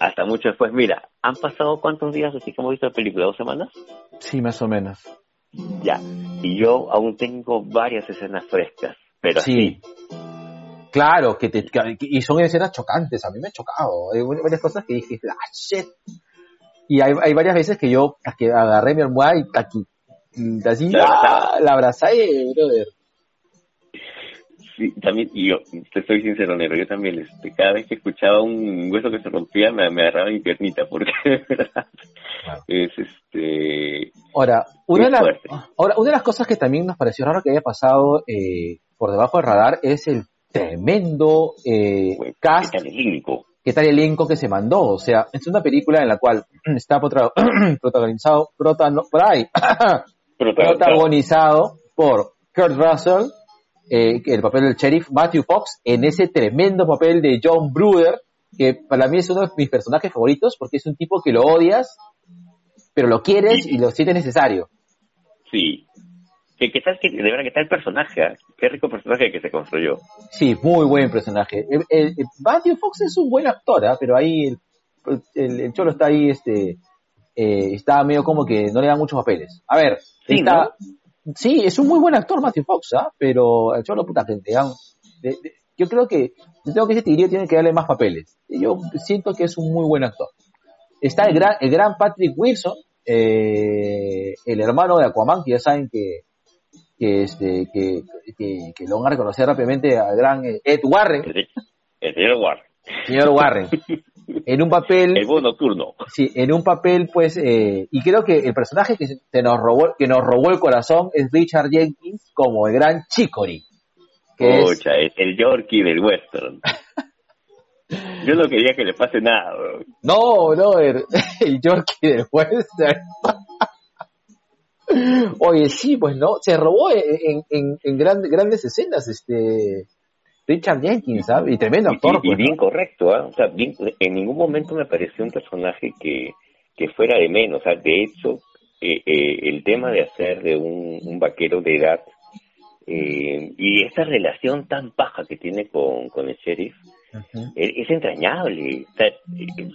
hasta mucho después. Mira, ¿han pasado cuántos días desde que hemos visto la película? ¿Dos semanas? Sí, más o menos. Ya. Y yo aún tengo varias escenas frescas, pero Sí. Claro, que te, que- y son escenas chocantes, a mí me ha chocado. Hay varias cosas que dije, ah, shit. Y hay, hay varias veces que yo que agarré mi almohada y aquí, y así, La ah, la abrazé, brother. Sí, también, y yo, te soy sincero, Nero, yo también, este, cada vez que escuchaba un hueso que se rompía, me, me agarraba mi piernita, porque de verdad Claro. es este, Ahora, una de, ahora, una de las cosas que también nos pareció raro que haya pasado eh, por debajo del radar es el tremendo eh, Pues, cast, ¿Qué tal el elenco? qué tal el elenco que se mandó. O sea, es una película en la cual está protagonizado, protano- por ahí, protagonizado por Kurt Russell, eh, el papel del sheriff, Matthew Fox, en ese tremendo papel de John Bruder, que para mí es uno de mis personajes favoritos porque es un tipo que lo odias, pero lo quieres y lo sientes necesario. Sí. ¿Qué, qué tal, que, de verdad, qué tal el personaje? ah? Qué rico personaje que se construyó. Sí, muy buen personaje. El, el- el- Matthew Fox es un buen actor, pero ahí el, el- cholo está ahí, este, eh, está medio como que no le dan muchos papeles. A ver, Sí, está, sí, es un muy buen actor Matthew Fox, ¿ah? pero el cholo puta que te dan- de- de- yo creo que, yo tengo que ese tigrillo tiene que darle más papeles. Yo siento que es un muy buen actor. Está el gran, el gran Patrick Wilson, eh, el hermano de Aquaman, que ya saben que, que este, que, que, que lo van a reconocer rápidamente al gran eh, Ed Warren, El, el señor Warren. señor Warren, en un papel, El buen nocturno. sí, en un papel, pues, eh, y creo que el personaje que se nos robó, que nos robó el corazón es Richard Jenkins como el gran Chicory, que es, Pucha, el, el Yorkie del western. Yo no quería que le pase nada, bro. no, no, el, el Yorkie del western. Oye, sí, pues no, se robó en, en, en gran- grandes escenas, este, Richard Jenkins, ¿sabes? Y tremendo Y, actor, y pues, bien ¿no? correcto, ¿ah? O sea, bien- en ningún momento me pareció un personaje que, que fuera de menos. O sea, de hecho, eh, eh, el tema de hacer de un, un vaquero de edad eh, y esta relación tan paja que tiene con, con el sheriff es, es entrañable. O sea, eh,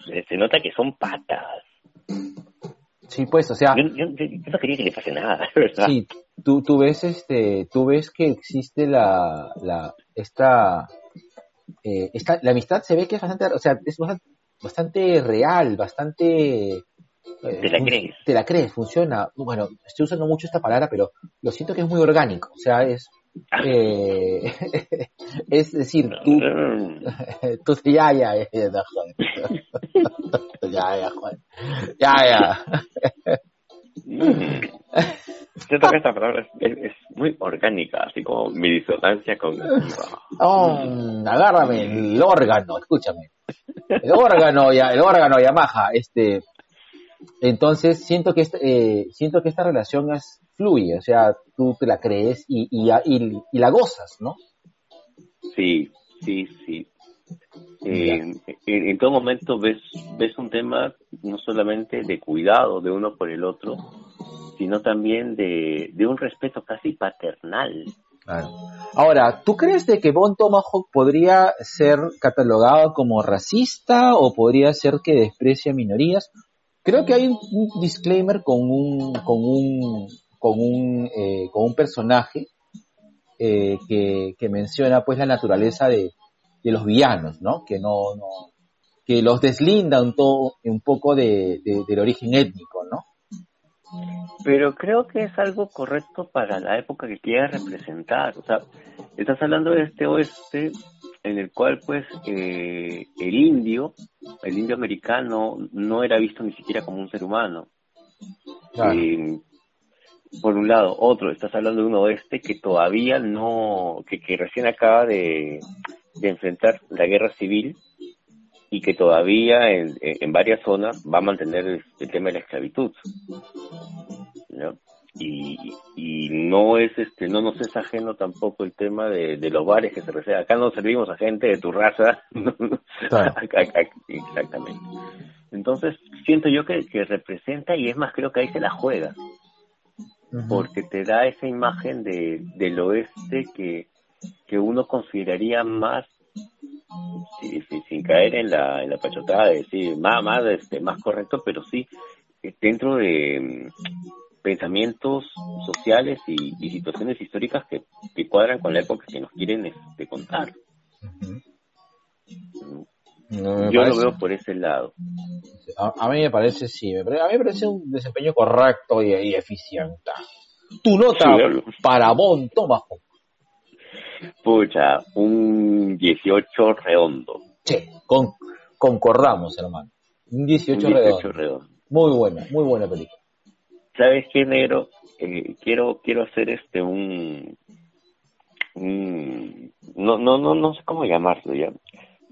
se, se nota que son patas. Sí, pues, o sea, Yo, yo- yo- yo no quería que le pase nada, ¿verdad? Sí, tú, tú ves este, tú ves que existe la, la, esta, eh, esta, la amistad se ve que es bastante, o sea, es bastante, bastante real, bastante, eh, Te la crees. te la crees, funciona. Bueno, estoy usando mucho esta palabra, pero lo siento que es muy orgánico, o sea, es, eh, es decir, tú, tú ya, ya, ya, ya, ya, ya, ya, ya. Mm. Siento que esta palabra es, es- es muy orgánica, así como mi disonancia cognitiva. Oh, agárrame el órgano, escúchame. El órgano, ya, el órgano Yamaha, este. Entonces siento que esta, eh, siento que esta relación es fluye, o sea, tú te la crees y, y, y, y la gozas, ¿no? Sí, sí, sí. Eh, en, en todo momento ves, ves un tema no solamente de cuidado de uno por el otro, sino también de, de un respeto casi paternal. Claro. Ahora, ¿tú crees de que Bon Tomahawk podría ser catalogado como racista o podría ser que desprecia minorías? Creo que hay un, un disclaimer con un con un con un eh, con un personaje eh, que, que menciona pues la naturaleza de, de los villanos, ¿no? Que no, no que los deslinda un, to- un poco de, de- del origen étnico, ¿no? Pero creo que es algo correcto para la época que quiera representar. O sea, estás hablando de este oeste en el cual, pues, eh, el indio, el indio americano, no era visto ni siquiera como un ser humano. Claro. Eh, por un lado, otro, estás hablando de un oeste que todavía no, que, que recién acaba de, de enfrentar la guerra civil y que todavía en, varias zonas va a mantener el, el tema de la esclavitud. ¿no? Y, y no es este no nos es ajeno tampoco el tema de, de los bares que se reservan. Acá no servimos a gente de tu raza. Claro. Exactamente. Entonces, siento yo que, que representa y es más, creo que ahí se la juega Porque te da esa imagen de, del oeste que, que uno consideraría más sí, sí, sin caer en la, en la pachotada de decir más, más, este, más correcto, pero sí eh, dentro de mm, pensamientos sociales y, y situaciones históricas que, que cuadran con la época que nos quieren este, contar. No, Yo parece- lo veo por ese lado. A, a mí me parece, sí, a mí me parece un desempeño correcto y, y eficiente. Tu nota Sí, para Bon Tomahawk. Pucha, un 18 redondo. Che, con, concordamos, hermano. Un 18, un 18 redondo. redondo. Muy buena, muy buena película. ¿Sabes qué, negro? Eh, quiero quiero hacer este un mm, no, no, no, no sé cómo llamarlo ya.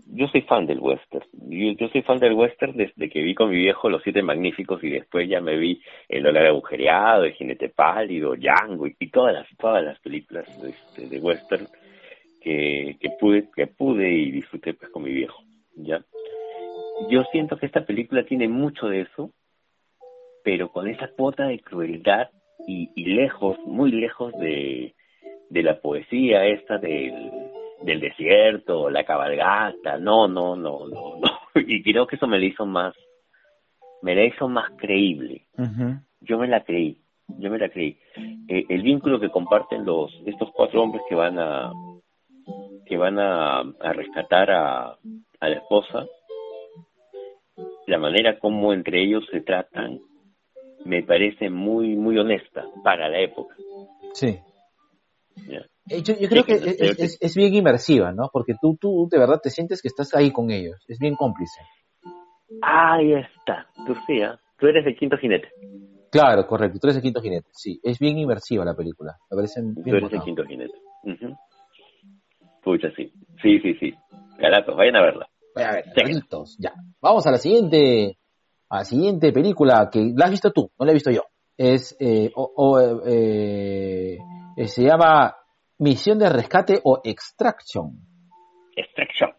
Yo soy fan del western. Yo, soy fan del western desde que vi con mi viejo Los Siete Magníficos y después ya me vi El dólar agujereado, El jinete pálido, Django y, y todas las todas las películas este, de western que, que pude que pude y disfruté pues con mi viejo. Ya. Yo siento que esta película tiene mucho de eso, pero con esa cuota de crueldad y, y lejos, muy lejos de, de la poesía esta del, del desierto, la cabalgata, no, no, no, no, no. Y creo que eso me la hizo más, me la hizo más creíble. Yo me la creí, yo me la creí. Eh, el vínculo que comparten los, estos cuatro hombres que van a, que van a, a rescatar a, a la esposa, la manera como entre ellos se tratan, me parece muy, muy honesta para la época. Sí. Eh, Yo, yo creo que es, es- es bien inmersiva, ¿no? Porque tú, tú de verdad te sientes que estás ahí con ellos. Es bien cómplice. Ahí está, tú sí, ¿ah? tú eres el quinto jinete, Claro, correcto. Tú eres el quinto jinete. Sí, es bien inmersiva la película. Me parece tú eres el quinto jinete. Pucha, sí, sí, sí, sí. Galatos, vayan a verla. A ver, Sí. raritos, ya. Vamos a la siguiente, a la siguiente película que la has visto tú, no la he visto yo. Es, eh, o- o, eh, eh, se llama Misión de Rescate o Extraction. Extraction.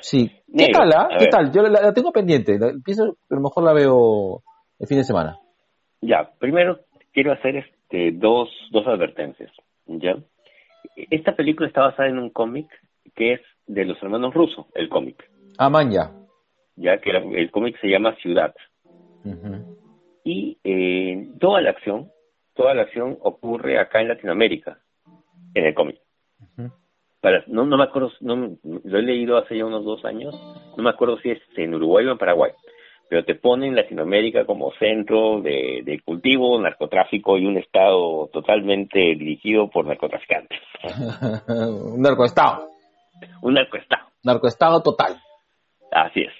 Sí. ¿Qué tal, ah? ¿Qué ver. tal? Yo la, la tengo pendiente. La, pienso a lo mejor la veo el fin de semana. Ya, primero quiero hacer este dos, dos advertencias, ¿ya? Esta película está basada en un cómic que es de los hermanos rusos, el cómic, Ah, man, ya. que el cómic se llama Ciudad. Y eh, toda la acción, toda la acción ocurre acá en Latinoamérica, en el cómic. Para, no, no me acuerdo, no, lo he leído hace ya unos dos años, no me acuerdo si es en Uruguay o en Paraguay, pero te ponen Latinoamérica como centro de, de cultivo, narcotráfico y un estado totalmente dirigido por narcotraficantes. un narcoestado. Un narcoestado, Narcoestado total. así es.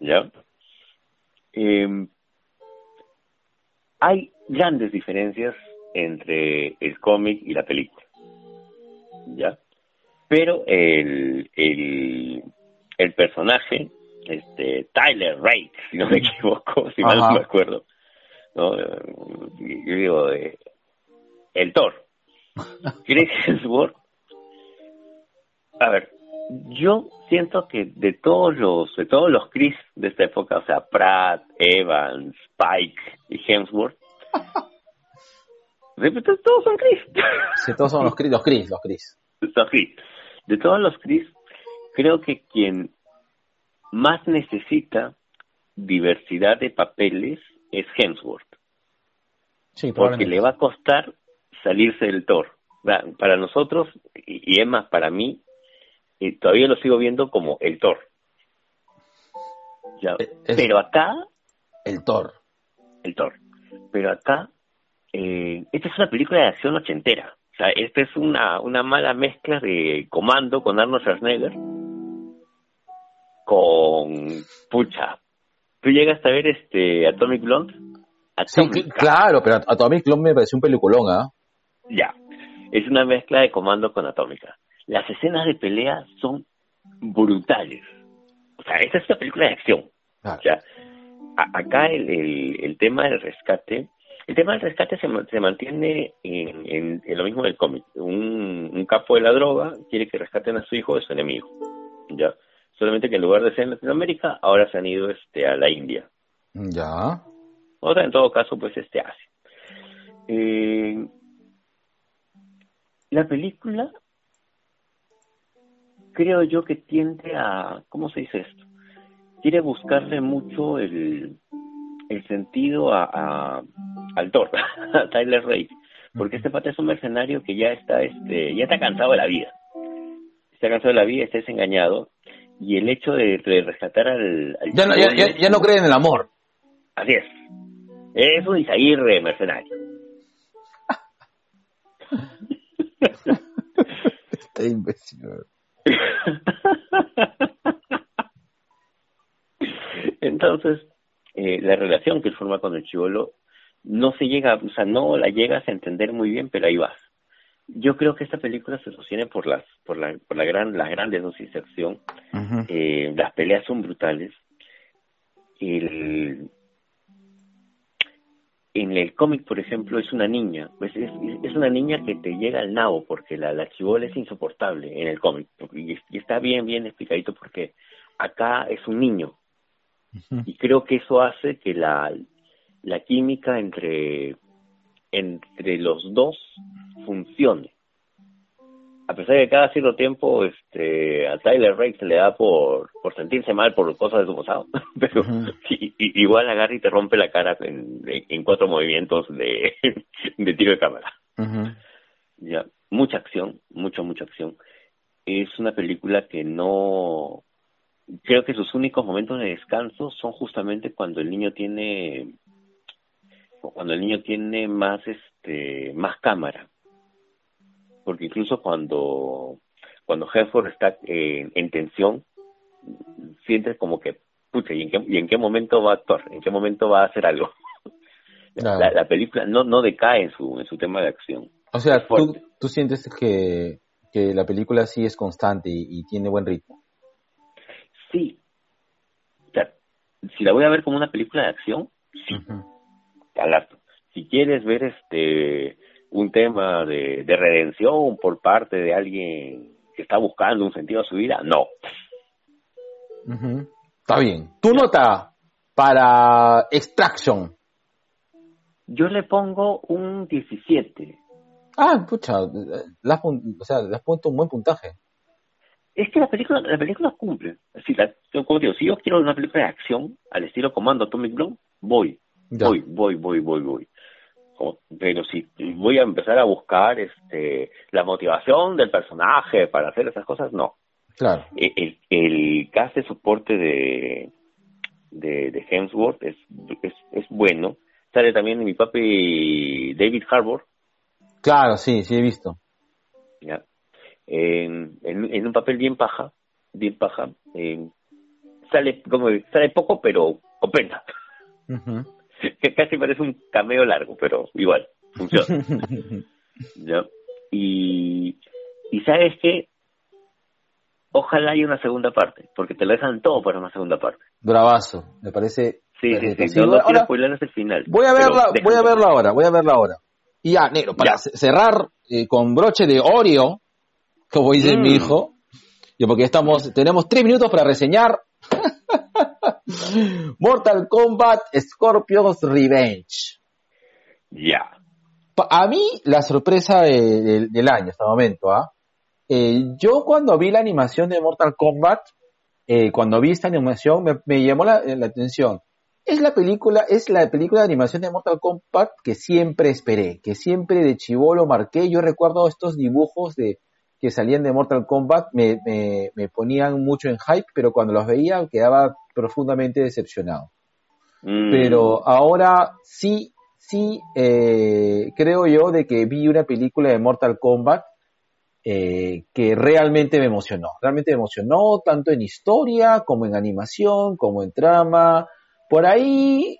¿Ya? Eh, hay grandes diferencias entre el cómic y la película. ¿Ya? Pero el, el, el personaje, este, Tyler Rake, si no me equivoco, si mal no me acuerdo, ¿no? Yo digo, eh, el Thor. Chris Hemsworth. A ver, yo siento que de todos los, de todos los Chris de esta época, o sea, Pratt, Evans, Pike y Hemsworth, de repente todos son Chris. Sí, todos son los Chris, los Chris, los Chris. De todos los Chris, creo que quien más necesita diversidad de papeles es Hemsworth, Sí, porque le va a costar salirse del Thor. Para nosotros, y y es más, para mí, eh, todavía lo sigo viendo como el Thor. Ya, Eh, es- Pero acá, El Thor. el Thor. Pero acá, eh, esta es una película de acción ochentera. O sea, esta es una, una mala mezcla de Comando con Arnold Schwarzenegger. Con, pucha, ¿tú llegas a ver este Atomic Blonde? Sí, Atomic, claro, pero Atomic Clone me pareció un peliculón, ¿ah? Ya, es una mezcla de Comando con Atómica. Las escenas de pelea son brutales. O sea, esta es una película de acción. Claro. O sea, a- acá el, el, el tema del rescate, el tema del rescate se, se mantiene en, en, en lo mismo del cómic. Un, un capo de la droga quiere que rescaten a su hijo de su enemigo. Ya. Solamente que en lugar de ser en Latinoamérica, ahora se han ido este a la India. Ya. Otra, en todo caso, pues este Asia. Eh, la película, creo yo que tiende a, ¿cómo se dice esto? Quiere buscarle mucho el, el sentido a, a- al Thor, a Tyler Rake, porque este pata es un mercenario que ya está, este, ya está cansado de la vida. Está cansado de la vida, está desengañado, y el hecho de, de rescatar al, al Ya no, ya, ya, ya no creen en el amor. Así es. Es un Isaguirre mercenario. Este imbécil. Entonces, eh, la relación que él forma con el chivolo no se llega, o sea, no la llegas a entender muy bien, pero ahí vas. Yo creo que esta película se sostiene por las por la por la gran las grandes dosis de acción. Eh, las peleas son brutales. El, en el cómic, por ejemplo, es una niña. Pues es, es una niña que te llega al nabo porque la, la chibola es insoportable en el cómic. Y, y está bien, bien explicadito porque acá es un niño. Y creo que eso hace que la, la química entre, entre los dos funcione. A pesar de que cada cierto tiempo este, a Tyler Rake se le da por, por sentirse mal por cosas de su pasado, pero i- igual agarra y te rompe la cara en, en cuatro movimientos de, de tiro de cámara. Ya, mucha acción, mucha, mucha acción. Es una película que no... Creo que sus únicos momentos de descanso son justamente cuando el niño tiene... Cuando el niño tiene más, este, más cámara. Porque incluso cuando, cuando está eh, en tensión, sientes como que, pucha, ¿y en, qué, ¿y en qué momento va a actuar? ¿En qué momento va a hacer algo? Claro. La, la película no, no decae en su, en su tema de acción. O sea, tú, tú sientes que, que la película sí es constante y, y tiene buen ritmo. Sí. O sea, si la voy a ver como una película de acción, sí, Ujú. calazo. Si quieres ver este un tema de, de redención por parte de alguien que está buscando un sentido a su vida, no. Está bien. Tu nota para Extraction. Yo le pongo un 17. Ah, pucha, le has, pun- o sea, le has puesto un buen puntaje. Es que la película la película cumple. Si la, yo, como digo, si yo quiero una película de acción al estilo Comando Atomic Blonde, voy. Ya. voy, voy, voy, voy, voy. Pero si voy a empezar a buscar este la motivación del personaje para hacer esas cosas, no. Claro. El, el, el cast de soporte de, de, de Hemsworth es, es, es bueno. Sale también mi papi David Harbour, Claro, sí, sí he visto. ¿ya? En, en, en un papel bien paja, bien paja. eh, sale como sale poco, pero con pena. Ujú. que casi parece un cameo largo, pero igual, funciona. ¿ya? Y, y sabes que ojalá haya una segunda parte, porque te lo dejan todo para una segunda parte. Bravazo, me parece. Sí, sí, sí, no, no ahora- quiero el final. Voy a verla, voy a verla ahora, voy a verla ahora. Y ya, negro, para Ya. cerrar eh, con broche de Oreo, como dice Mm. mi hijo, yo porque estamos, tenemos tres minutos para reseñar Mortal Kombat Scorpion's Revenge. Ya. Pa- A mí, la sorpresa de- de- del año hasta el momento, ¿ah? Eh, yo cuando vi la animación de Mortal Kombat, eh, cuando vi esta animación, me, me llamó la, la atención. Es la película, es la película de animación de Mortal Kombat que siempre esperé, que siempre de chivolo marqué. Yo recuerdo estos dibujos de que salían de Mortal Kombat, me, me, me ponían mucho en hype, pero cuando los veía quedaba profundamente decepcionado. Mm, pero ahora sí, sí eh, creo yo de que vi una película de Mortal Kombat eh, que realmente me emocionó, realmente me emocionó tanto en historia como en animación, como en trama, por ahí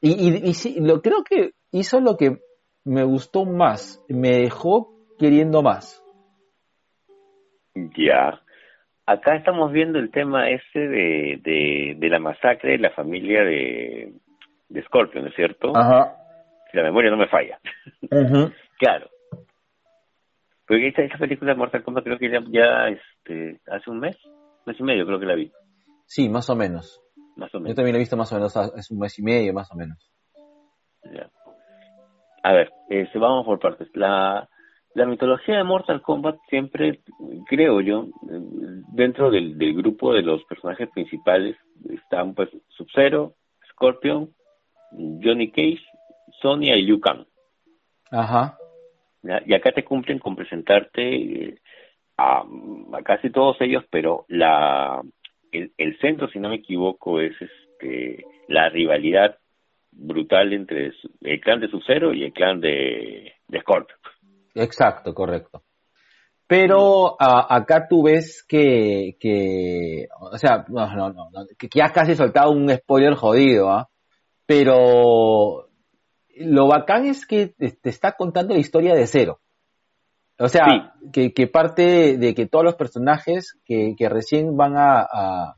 y, y, y sí, lo creo que hizo lo que me gustó más, me dejó queriendo más. Ya. Acá estamos viendo el tema ese de, de, de la masacre de la familia de, de Scorpion, ¿no es cierto? Ajá. Si la memoria no me falla. Ujú. Claro. Porque esta, esta película de Mortal Kombat creo que ya, ya este, hace un mes, mes y medio creo que la vi, Sí, más o menos. más o Yo menos. también lo he visto más o menos hace un mes y medio, más o menos. Ya. A ver, este, vamos por partes. La, la mitología de Mortal Kombat siempre, creo yo, dentro del, del grupo de los personajes principales están pues Sub-Zero, Scorpion, Johnny Cage, Sonya y Liu Kang. Ajá. Y acá te cumplen con presentarte eh, a, a casi todos ellos, pero la el, el centro, si no me equivoco, es este la rivalidad brutal entre el clan de Sub-Zero y el clan de, de Scorpion. Exacto, correcto. Pero a- acá tú ves que, que, o sea, no, no, no, no, que que ya casi soltado un spoiler jodido, ¿ah? Pero lo bacán es que te, te está contando la historia de cero. O sea, que, que parte de que todos los personajes que, que recién van a, a-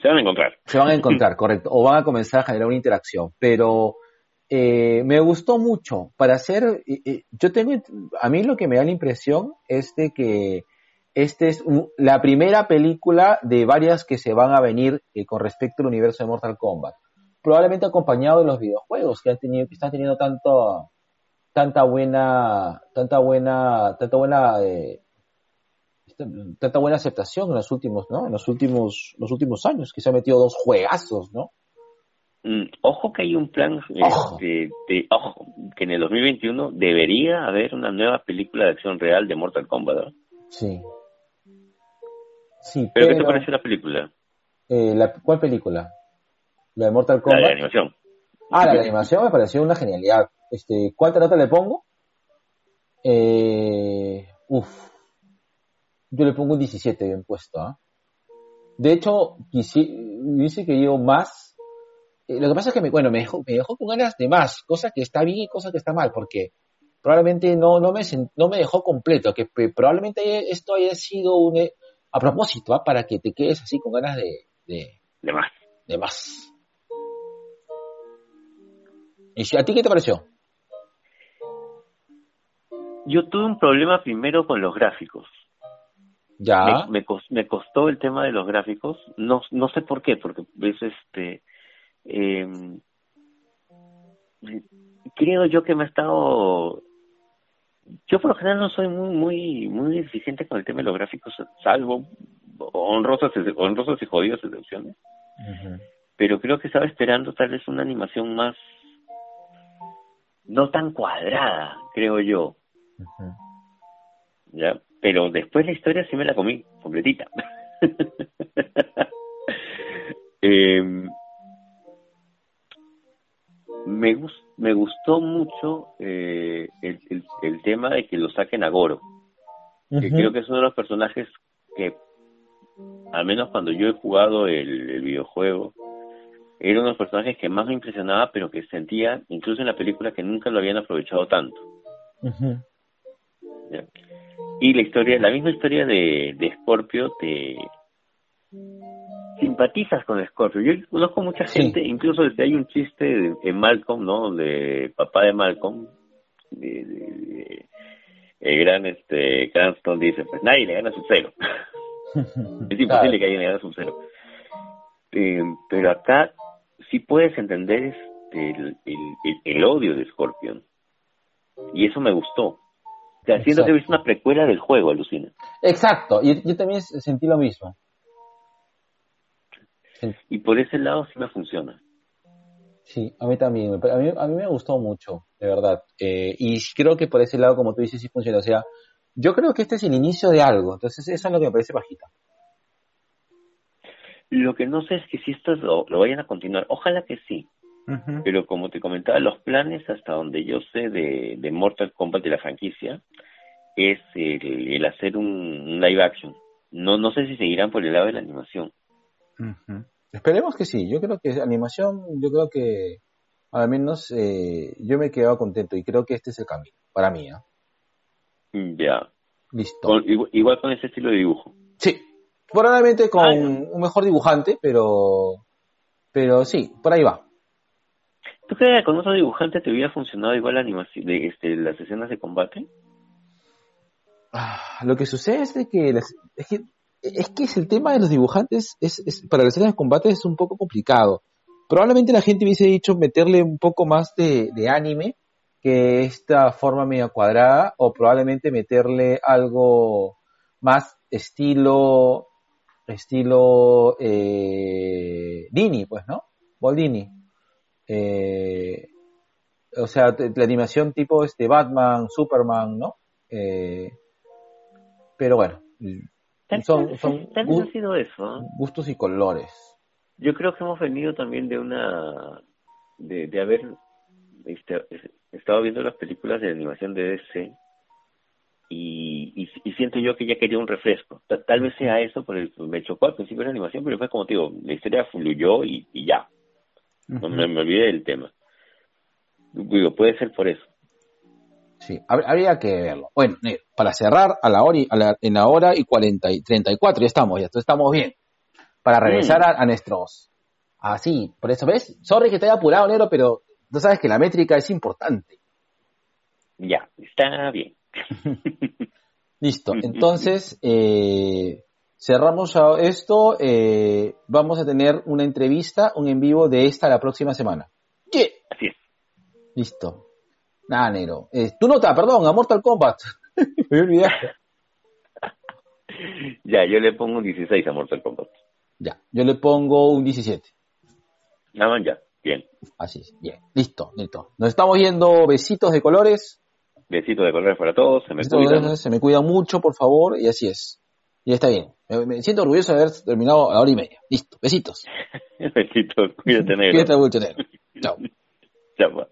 Se van a encontrar. se van a encontrar, correcto, o van a comenzar a generar una interacción. Pero eh, me gustó mucho para hacer, eh, eh, yo tengo, a mí lo que me da la impresión es de que este es la primera película de varias que se van a venir eh, con respecto al universo de Mortal Kombat. Probablemente acompañado de los videojuegos que han tenido, que están teniendo tanto, tanta buena, tanta buena, tanta buena, eh, tanta buena aceptación en los últimos, ¿no? En los últimos, los últimos años, que se han metido dos juegazos, ¿no? Mm, ojo que hay un plan Ojo. este, de, ojo, que en el 2021 debería haber una nueva película de acción real de Mortal Kombat. Sí. Sí, ¿Pero pero, qué te pareció la película? eh, la- ¿cuál película? ¿La de Mortal La Kombat? de animación. Ah, la de animación me pareció una genialidad. Este, ¿cuánta nota le pongo? Eh, uf. Yo le pongo un 17 bien puesto, ¿ah? De hecho, quisi- hubiese querido más. Eh, lo que pasa es que me, bueno, me dejó, me dejó con ganas de más, cosa que está bien y cosa que está mal, porque probablemente no, no, me, no me dejó completo, que probablemente esto haya sido un, eh, a propósito, ¿ah? para que te quedes así con ganas de, de, De más. de más. ¿Y si- a ti qué te pareció? Yo tuve un problema primero con los gráficos. Ya. Me, me, cos- me costó el tema de los gráficos. No, no sé por qué, porque es este. Em, creo yo que me ha estado. Yo por lo general no soy muy muy muy exigente con el tema de los gráficos, salvo honrosas honrosas y jodidas excepciones. Pero creo que estaba esperando tal vez una animación más no tan cuadrada, creo yo. Ya pero después la historia sí me la comí completita Em, me me gustó mucho eh, el, el, el tema de que lo saquen a Goro que creo que es uno de los personajes que al menos cuando yo he jugado el, el videojuego era uno de los personajes que más me impresionaba pero que sentía incluso en la película que nunca lo habían aprovechado tanto. Y la historia, la misma historia de, de Scorpio, te simpatizas con Scorpio. Yo conozco mucha Sí. gente, incluso desde hay un chiste de- en Malcolm, ¿no? Donde papá de Malcolm, de, de- de- el gran este Cranston dice, pues nadie le gana a su cero. es imposible Claro. que alguien le gane a su cero. Eh, pero acá sí puedes entender este, el, el, el- el odio de Scorpion. Y eso me gustó. O sea, siento que una precuela del juego, alucina. Exacto, y yo también sentí lo mismo. Sí, Y por ese lado sí me funciona. sí, a mí también, a mí, a mí me gustó mucho, de verdad. Eh, y creo que por ese lado, como tú dices, sí funciona. O sea, yo creo que este es el inicio de algo, entonces eso es lo que me parece bajita. Lo que no sé es que si esto lo, lo vayan a continuar. Ojalá que sí. Pero como te comentaba, los planes hasta donde yo sé de, de Mortal Kombat de la franquicia es el, el hacer un, un live action. No no sé si seguirán por el lado de la animación. Ujú. Esperemos que sí, yo creo que animación, yo creo que al menos eh, yo me he quedado contento y creo que este es el camino, para mí. ¿ah? Mm, Ya. Listo. Con- igual, igual con ese estilo de dibujo. Sí, probablemente con un mejor dibujante, pero pero sí, por ahí va. ¿Tú crees que con otro dibujante te hubiera funcionado igual la animación de este, las escenas de combate? Ah, Lo que sucede es de que, las- es que es que es el tema de los dibujantes es, es para las escenas de combate es un poco complicado. Probablemente la gente hubiese dicho meterle un poco más de, anime que esta forma media cuadrada o probablemente meterle algo más estilo estilo eh, Dini, pues, ¿no? Boldini. Eh, o sea, la animación tipo este Batman, Superman, ¿no? Eh, pero bueno, Tal son, vez- son tal vez gu- ha sido eso. ¿eh? gustos y colores. Yo creo que hemos venido también de una de, de haber este, estado viendo las películas de animación de DC y, y, y siento yo que ya quería un refresco. Ta- Tal vez sea eso, por el, me chocó al principio la animación, pero fue como te digo, la historia fluyó y, y ya, no, me, me olvidé del tema. Digo, puede ser por eso. Sí, hab- habría que verlo. Bueno, negro, para cerrar a la hora y, a la- en la hora y 40 y 34 ya estamos, ya estamos bien. Para regresar Mm. a, a nuestros... Así, por eso, ¿ves? Sorry que te haya apurado, negro, pero tú sabes que la métrica es importante. Ya, está bien. Listo, entonces eh, cerramos a esto. eh, vamos a tener una entrevista, un en vivo de esta la próxima semana. Yeah. Así es. Listo. Nada, negro. Eh, tu nota, perdón, a Mortal Kombat. Me olvidé. Ya, yo le pongo un 16 a Mortal Kombat. Ya, yo le pongo un 17. Nada más ya. Bien. Así es. Bien, listo, listo. Nos estamos viendo besitos de colores. Besito de colores para todos. Se me Besitos cuidan. Se me cuidan mucho, por favor, y así es. Y está bien. Me, me siento orgulloso de haber terminado a la hora y media. Listo, besitos. Besito. Cuídate, negro. Cuídate mucho, negro. Chao. Chao.